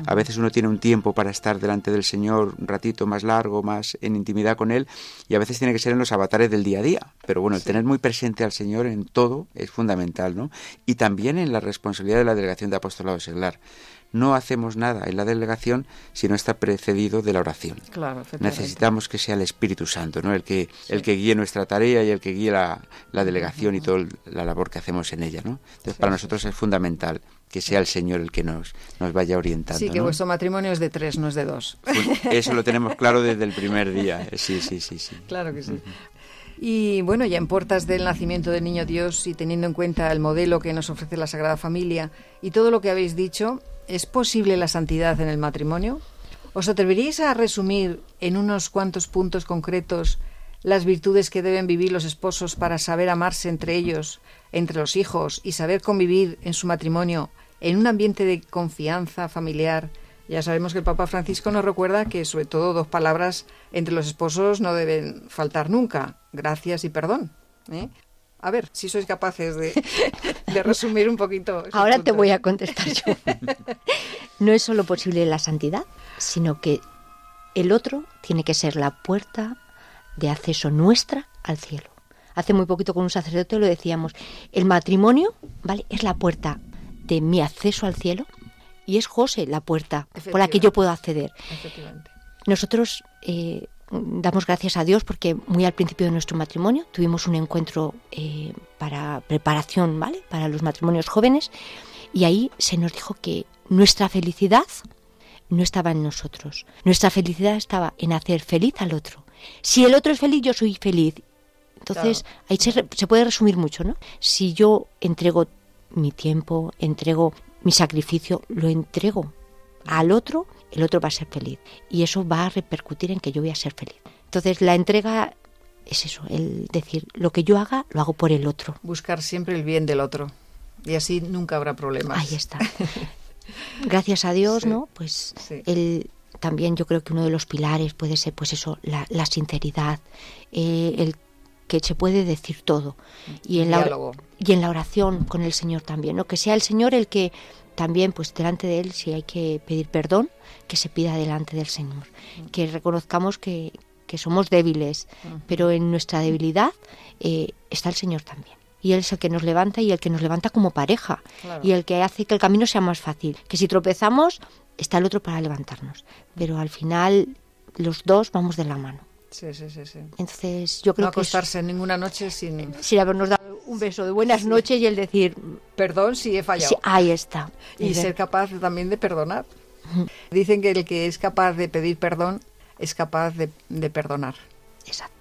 A veces uno tiene un tiempo para estar delante del Señor un ratito más largo, más en intimidad con Él, y a veces tiene que ser en los avatares del día a día. Pero bueno, el tener muy presente al Señor en todo es fundamental, ¿no? Y también en la responsabilidad de la delegación de apostolado seglar no hacemos nada en la delegación si no está precedido de la oración. Necesitamos que sea el Espíritu Santo, ¿no? El que, el que guíe nuestra tarea y el que guíe la, delegación y toda la labor que hacemos en ella, ¿no? Entonces, para nosotros es fundamental que sea el Señor el que nos, nos vaya orientando. Sí, que vuestro matrimonio es de tres, no es de dos. Pues eso lo tenemos claro desde el primer día. Sí, sí, sí, sí. Claro que sí. Y bueno, ya en puertas del nacimiento del Niño Dios y teniendo en cuenta el modelo que nos ofrece la Sagrada Familia y todo lo que habéis dicho, ¿Es posible la santidad en el matrimonio? ¿Os atreveríais a resumir en unos cuantos puntos concretos las virtudes que deben vivir los esposos para saber amarse entre ellos, entre los hijos y saber convivir en su matrimonio en un ambiente de confianza familiar? Ya sabemos que el Papa Francisco nos recuerda que sobre todo dos palabras entre los esposos no deben faltar nunca, gracias y perdón. ¿eh? A ver, si sois capaces de, resumir un poquito. Ahora te voy a contestar yo. no es solo posible la santidad, sino que el otro tiene que ser la puerta de acceso nuestra al cielo. Hace muy poquito con un sacerdote lo decíamos, el matrimonio, ¿vale? Es la puerta de mi acceso al cielo y es José la puerta por la que yo puedo acceder. Nosotros eh, damos gracias a Dios porque muy al principio de nuestro matrimonio tuvimos un encuentro eh, para preparación, ¿vale? Para los matrimonios jóvenes y ahí se nos dijo que nuestra felicidad no estaba en nosotros. Nuestra felicidad estaba en hacer feliz al otro. Si el otro es feliz, yo soy feliz. Entonces, ahí se, se puede resumir mucho, ¿no? Si yo entrego mi tiempo, entrego mi sacrificio, lo entrego al otro, el otro va a ser feliz. Y eso va a repercutir en que yo voy a ser feliz. Entonces la entrega es eso, el decir, lo que yo haga, lo hago por el otro. Buscar siempre el bien del otro. Y así nunca habrá problemas. Ahí está. Gracias a Dios, ¿no? Pues el, también yo creo que uno de los pilares puede ser, pues eso, la, sinceridad, eh, el que se puede decir todo. Y en, la, y en la oración con el Señor también, ¿no? Que sea el Señor el que también pues delante de él si hay que pedir perdón que se pida delante del Señor. Que reconozcamos que, somos débiles pero en nuestra debilidad eh, está el Señor también. Y Él es el que nos levanta y el que nos levanta como pareja. Y el que hace que el camino sea más fácil. Que si tropezamos está el otro para levantarnos. Pero al final los dos vamos de la mano Sí, sí, sí, sí. Entonces, yo creo no acostarse en ninguna noche sin... Sin habernos dado un beso de buenas noches y el decir... Perdón si he fallado. ahí está. Y, ser capaz también de perdonar. Dicen que el que es capaz de pedir perdón es capaz de, perdonar. Exacto.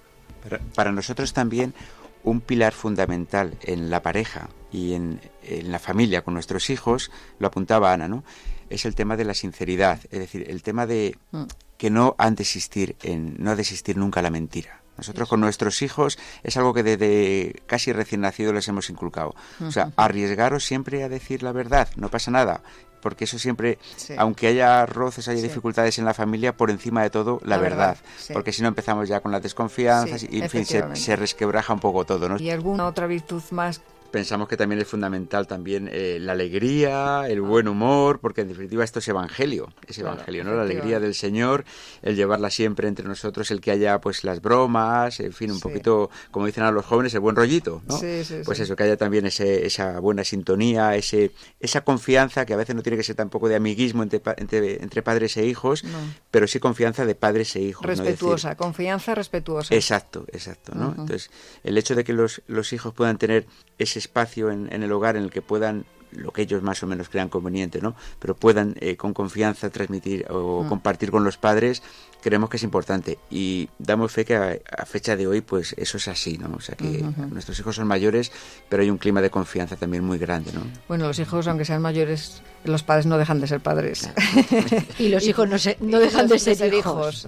para nosotros también un pilar fundamental en la pareja y en, en, la familia con nuestros hijos, lo apuntaba Ana, ¿no? Es el tema de la sinceridad, es decir, el tema de mm que no han de existir en, no ha de existir nunca la mentira. Nosotros con nuestros hijos es algo que desde casi recién nacidos les hemos inculcado. O sea, arriesgaros siempre a decir la verdad, no pasa nada porque eso siempre, Sí. aunque haya roces, haya Sí. dificultades en la familia, por encima de todo, la, La verdad, verdad. sí. Porque si no empezamos ya con las desconfianzas y, en fin, se resquebraja un poco todo, ¿no? ¿Y alguna otra virtud más? Pensamos que también es fundamental también eh, la alegría, el buen humor, porque en definitiva esto es evangelio, es Claro, evangelio, ¿no? La alegría del Señor, el llevarla siempre entre nosotros, el que haya pues las bromas, en fin, un Sí. poquito, como dicen a los jóvenes, el buen rollito, ¿no? Sí, sí, pues eso, que haya también ese, esa buena sintonía, ese, esa confianza, que a veces no tiene que ser tampoco de amiguismo entre, entre, entre padres e hijos, No. pero sí confianza de padres e hijos. ¿no? Decir, Respetuosa, confianza respetuosa. Exacto, exacto, ¿no? Entonces, el hecho de que los, los hijos puedan tener ese espacio en, en el hogar en el que puedan lo que ellos más o menos crean conveniente, ¿no? Pero puedan eh, con confianza transmitir o Mm. compartir con los padres, creemos que es importante y damos fe que a, a fecha de hoy, pues eso es así, ¿no? O sea que nuestros hijos son mayores, pero hay un clima de confianza también muy grande, ¿no? Bueno, los hijos, aunque sean mayores, los padres no dejan de ser padres. Y los hijos no, se- no dejan de ser, hijos.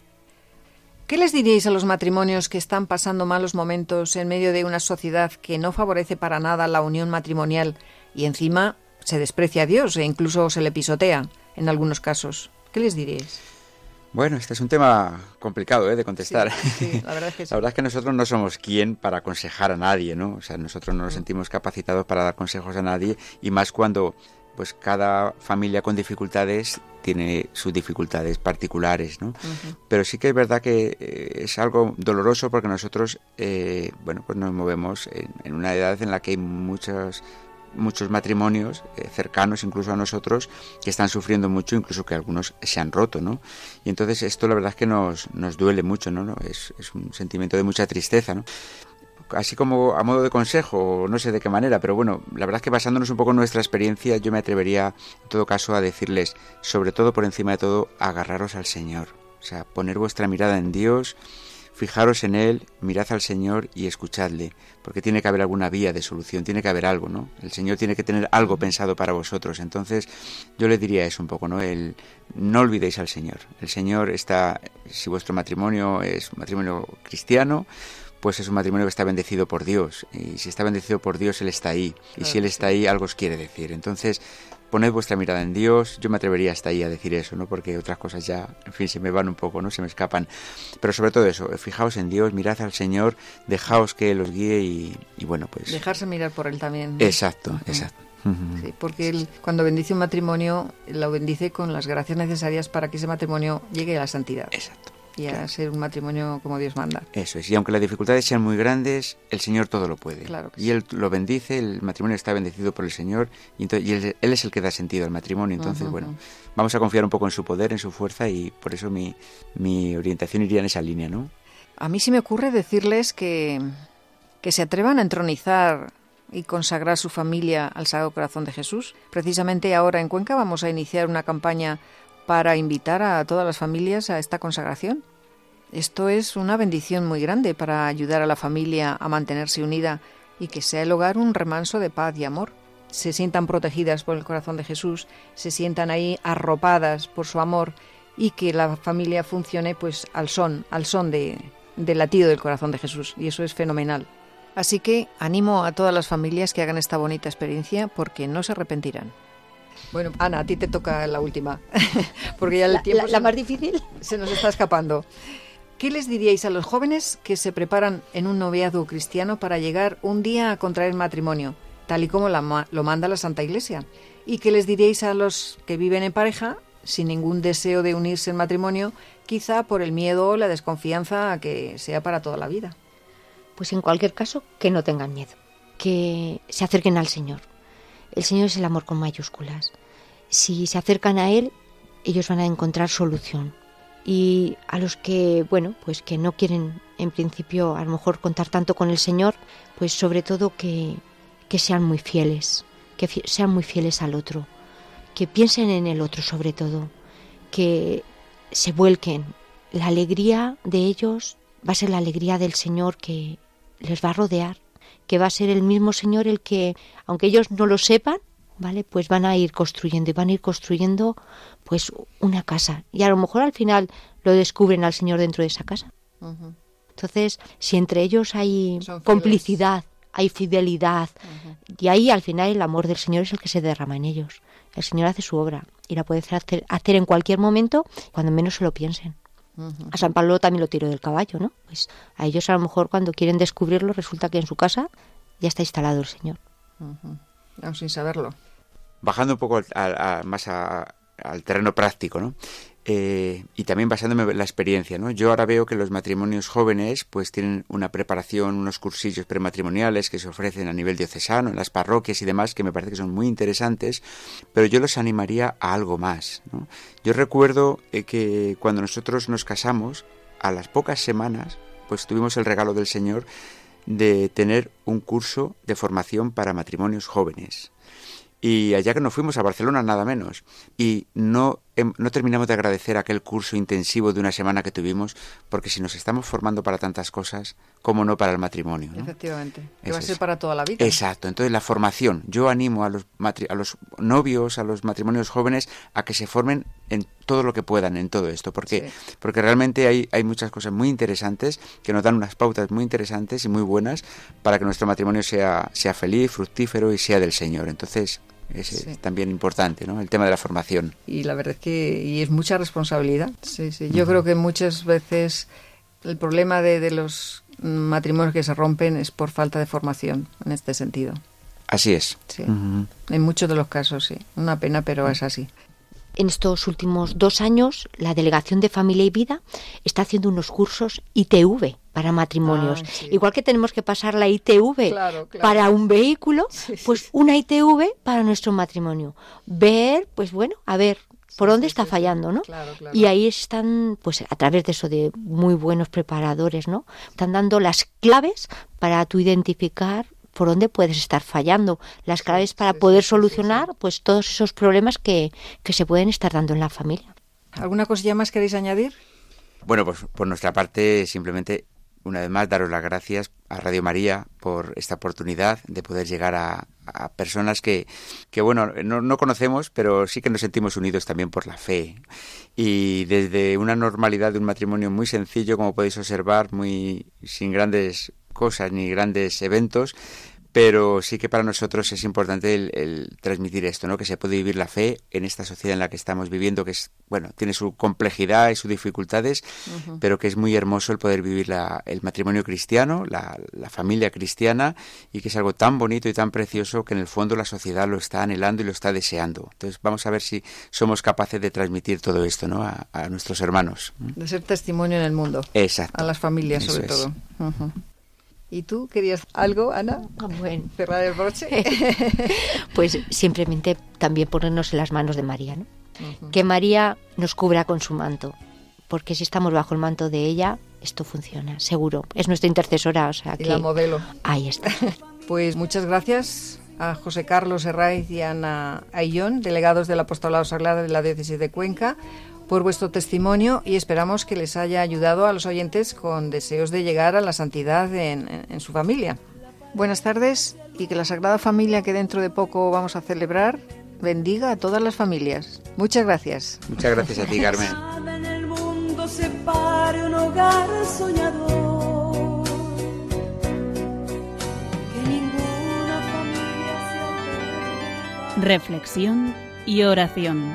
¿Qué les diríais a los matrimonios que están pasando malos momentos en medio de una sociedad que no favorece para nada la unión matrimonial y encima se desprecia a Dios e incluso se le pisotea en algunos casos? ¿Qué les diríais? Bueno, este es un tema complicado ¿eh? de contestar. Sí, sí, la verdad es que sí. La verdad es que nosotros no somos quien para aconsejar a nadie, ¿no? O sea, nosotros no nos sentimos capacitados para dar consejos a nadie y más cuando pues cada familia con dificultades tiene sus dificultades particulares, ¿no? Pero sí que es verdad que eh, es algo doloroso porque nosotros, eh, bueno, pues nos movemos en, en una edad en la que hay muchos muchos matrimonios eh, cercanos incluso a nosotros que están sufriendo mucho incluso que algunos se han roto no y entonces esto la verdad es que nos, nos duele mucho no, ¿No? Es, es un sentimiento de mucha tristeza no así como a modo de consejo, no sé de qué manera, pero bueno, la verdad es que basándonos un poco en nuestra experiencia, yo me atrevería en todo caso a decirles, sobre todo por encima de todo, agarraros al Señor. O sea, poner vuestra mirada en Dios, fijaros en Él, mirad al Señor y escuchadle, porque tiene que haber alguna vía de solución, tiene que haber algo, ¿no? El Señor tiene que tener algo pensado para vosotros. Entonces, yo le diría eso un poco, ¿no? El no olvidéis al Señor. El Señor está, si vuestro matrimonio es un matrimonio cristiano, pues es un matrimonio que está bendecido por Dios. Y si está bendecido por Dios, Él está ahí. Y si Él está ahí, algo os quiere decir. Entonces, poned vuestra mirada en Dios. Yo me atrevería hasta ahí a decir eso, ¿no? Porque otras cosas ya, en fin, se me van un poco, ¿no? Se me escapan. Pero sobre todo eso, fijaos en Dios, mirad al Señor, dejaos que Él os guíe y, y bueno, pues... Dejarse mirar por él también. Exacto, exacto. Sí, porque él cuando bendice un matrimonio, lo bendice con las gracias necesarias para que ese matrimonio llegue a la santidad Exacto. Y a ser un matrimonio como Dios manda. Eso es, y aunque las dificultades sean muy grandes, el Señor todo lo puede. Claro que y Él lo bendice, el matrimonio está bendecido por el Señor, y, ento- y él, él es el que da sentido al matrimonio. Entonces, bueno, vamos a confiar un poco en su poder, en su fuerza, y por eso mi, mi orientación iría en esa línea, ¿no? A mí sí me ocurre decirles que, que se atrevan a entronizar y consagrar su familia al Sagrado Corazón de Jesús. Precisamente ahora en Cuenca vamos a iniciar una campaña para invitar a todas las familias a esta consagración. Esto es una bendición muy grande para ayudar a la familia a mantenerse unida y que sea el hogar un remanso de paz y amor. Se sientan protegidas por el corazón de Jesús, se sientan ahí arropadas por su amor y que la familia funcione pues al son, al son de, del latido del corazón de Jesús. Y eso es fenomenal. Así que animo a todas las familias que hagan esta bonita experiencia porque no se arrepentirán. Bueno, Ana, a ti te toca la última, porque ya el La, tiempo la- se la nos- más difícil. se nos está escapando. ¿Qué les diríais a los jóvenes que se preparan en un noviazgo cristiano para llegar un día a contraer matrimonio, tal y como la lo manda la Santa Iglesia? ¿Y qué les diríais a los que viven en pareja sin ningún deseo de unirse en matrimonio, quizá por el miedo o la desconfianza a que sea para toda la vida? Pues en cualquier caso, que no tengan miedo, que se acerquen al Señor. El Señor es el amor con mayúsculas. Si se acercan a Él, ellos van a encontrar solución. Y a los que, bueno, pues que no quieren en principio a lo mejor contar tanto con el Señor, pues sobre todo que, que sean muy fieles, que sean muy fieles al otro, que piensen en el otro sobre todo, que se vuelquen. La alegría de ellos va a ser la alegría del Señor que les va a rodear, que va a ser el mismo Señor el que, aunque ellos no lo sepan, ¿vale? Pues van a ir construyendo y van a ir construyendo pues una casa. Y a lo mejor al final lo descubren al Señor dentro de esa casa. Entonces, si entre ellos hay complicidad, hay fidelidad, y ahí al final el amor del Señor es el que se derrama en ellos. El Señor hace su obra y la puede hacer, hacer en cualquier momento, cuando menos se lo piensen. A San Pablo también lo tiró del caballo, ¿no? Pues a ellos a lo mejor cuando quieren descubrirlo resulta que en su casa ya está instalado el Señor. Aún sin saberlo. bajando un poco al- al- a- más a- al terreno práctico, ¿no? Eh, y también basándome en la experiencia, ¿no? Yo ahora veo que los matrimonios jóvenes pues tienen una preparación, unos cursillos prematrimoniales que se ofrecen a nivel diocesano, en las parroquias y demás, que me parece que son muy interesantes, pero yo los animaría a algo más. Yo recuerdo eh, que cuando nosotros nos casamos, a las pocas semanas, pues tuvimos el regalo del Señor de tener un curso de formación para matrimonios jóvenes. Y allá que nos fuimos a Barcelona nada menos. Y no, em- no terminamos de agradecer aquel curso intensivo de una semana que tuvimos, porque si nos estamos formando para tantas cosas, ¿cómo no para el matrimonio? ¿no? Efectivamente. Que va a ser para toda la vida. Exacto, entonces la formación. Yo animo a los, matri- a los novios, a los matrimonios jóvenes, a que se formen en todo lo que puedan en todo esto, porque, porque realmente hay, hay muchas cosas muy interesantes que nos dan unas pautas muy interesantes y muy buenas para que nuestro matrimonio sea, sea feliz, fructífero y sea del Señor. Entonces, es eh, Sí. también importante, ¿no? El tema de la formación. Y la verdad es que y es mucha responsabilidad. Sí, sí. Yo creo que muchas veces el problema de, de los matrimonios que se rompen es por falta de formación en este sentido. Así es. Sí. En muchos de los casos, sí. Una pena, pero es así. En estos últimos dos años, la Delegación de Familia y Vida está haciendo unos cursos ITV para matrimonios. Ah, sí. Igual que tenemos que pasar la ITV Claro, claro. para un vehículo, Sí, pues sí. una ITV para nuestro matrimonio. Ver, pues bueno, a ver por dónde está fallando, ¿no? Claro, claro. Y ahí están, pues a través de eso, de muy buenos preparadores, ¿no? Están dando las claves para tú identificar por dónde puedes estar fallando, las claves para sí, poder sí, sí, solucionar, pues todos esos problemas que, que se pueden estar dando en la familia. ¿Alguna cosilla más queréis añadir? Bueno, pues por nuestra parte, simplemente, una vez más, daros las gracias a Radio María por esta oportunidad de poder llegar a, a personas que, que bueno, no, no conocemos, pero sí que nos sentimos unidos también por la fe. Y desde una normalidad de un matrimonio muy sencillo, como podéis observar, muy sin grandes cosas ni grandes eventos, pero sí que para nosotros es importante el, el transmitir esto, ¿no? Que se puede vivir la fe en esta sociedad en la que estamos viviendo, que es, bueno, tiene su complejidad y sus dificultades, pero que es muy hermoso el poder vivir la- el matrimonio cristiano, la, la familia cristiana, y que es algo tan bonito y tan precioso que en el fondo la sociedad lo está anhelando y lo está deseando. Entonces vamos a ver si somos capaces de transmitir todo esto, ¿no? A, a nuestros hermanos. De ser testimonio en el mundo. Exacto. A las familias, Eso sobre es. todo. ¿Y tú querías algo, Ana? Bueno, Cerrar el broche. pues simplemente también ponernos en las manos de María, ¿no? Que María nos cubra con su manto, porque si estamos bajo el manto de ella, esto funciona, seguro. Es nuestra intercesora, o sea y que la modelo. ahí está. Pues muchas gracias a José Carlos Herraiz y Ana Ayllón, delegados del Apostolado Sagrado de la Diócesis de Cuenca, por vuestro testimonio y esperamos que les haya ayudado a los oyentes con deseos de llegar a la santidad en, en- en su familia. Buenas tardes y que la Sagrada Familia que dentro de poco vamos a celebrar bendiga a todas las familias. Muchas gracias. Muchas gracias a ti, Carmen. Un hogar soñador. Reflexión y oración.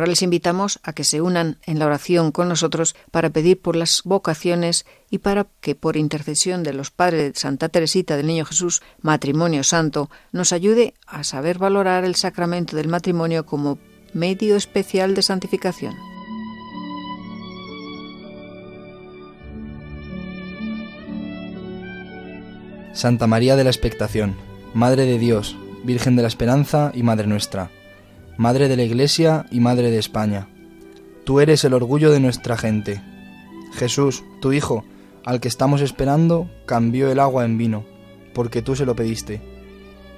ahora les invitamos a que se unan en la oración con nosotros para pedir por las vocaciones y para que por intercesión de los padres de Santa Teresita del Niño Jesús, matrimonio santo, nos ayude a saber valorar el sacramento del matrimonio como medio especial de santificación. Santa María de la Expectación, Madre de Dios, Virgen de la Esperanza y Madre nuestra, Madre de la Iglesia y Madre de España. Tú eres el orgullo de nuestra gente. Jesús, tu Hijo, al que estamos esperando, cambió el agua en vino, porque tú se lo pediste.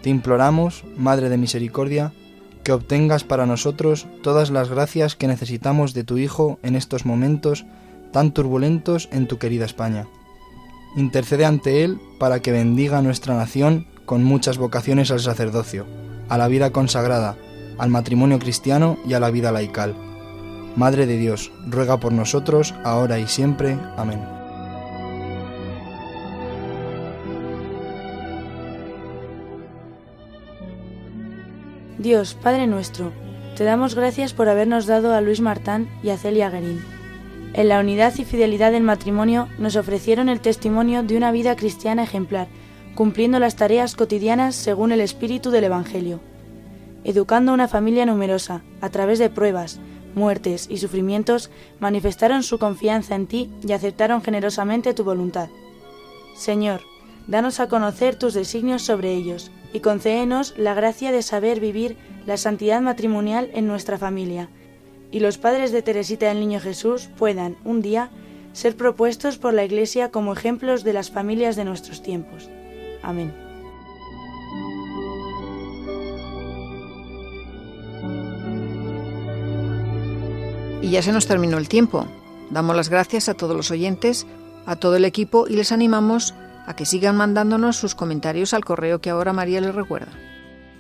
Te imploramos, Madre de Misericordia, que obtengas para nosotros todas las gracias que necesitamos de tu Hijo en estos momentos tan turbulentos en tu querida España. Intercede ante Él para que bendiga a nuestra nación con muchas vocaciones al sacerdocio, a la vida consagrada, al matrimonio cristiano y a la vida laical. Madre de Dios, ruega por nosotros, ahora y siempre. Amén. Dios, Padre nuestro, te damos gracias por habernos dado a Luis Martán y a Celia Guerín. En la unidad y fidelidad del matrimonio nos ofrecieron el testimonio de una vida cristiana ejemplar, cumpliendo las tareas cotidianas según el espíritu del Evangelio. Educando una familia numerosa, a través de pruebas, muertes y sufrimientos, manifestaron su confianza en ti y aceptaron generosamente tu voluntad. Señor, danos a conocer tus designios sobre ellos y concédenos la gracia de saber vivir la santidad matrimonial en nuestra familia, y los padres de Teresita del Niño Jesús puedan, un día, ser propuestos por la Iglesia como ejemplos de las familias de nuestros tiempos. Amén. Y ya se nos terminó el tiempo. Damos las gracias a todos los oyentes, a todo el equipo y les animamos a que sigan mandándonos sus comentarios al correo que ahora María les recuerda.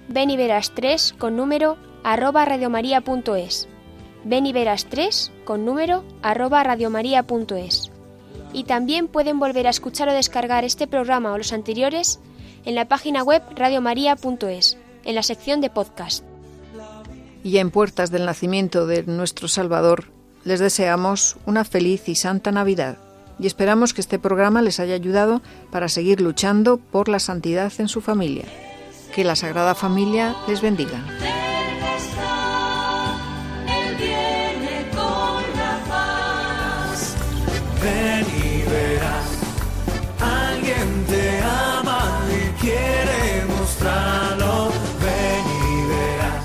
Ven y verás 3 con número arroba radiomaria.es. Ven y verás 3 con número arroba radiomaria.es. Y también pueden volver a escuchar o descargar este programa o los anteriores en la página web radiomaria.es, en la sección de podcast. Y en puertas del nacimiento de nuestro Salvador, les deseamos una feliz y santa Navidad y esperamos que este programa les haya ayudado para seguir luchando por la santidad en su familia. Que la Sagrada Familia les bendiga.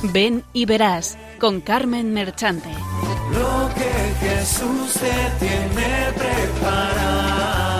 Ven y verás con Carmen Merchante. lo que Jesús te tiene preparado.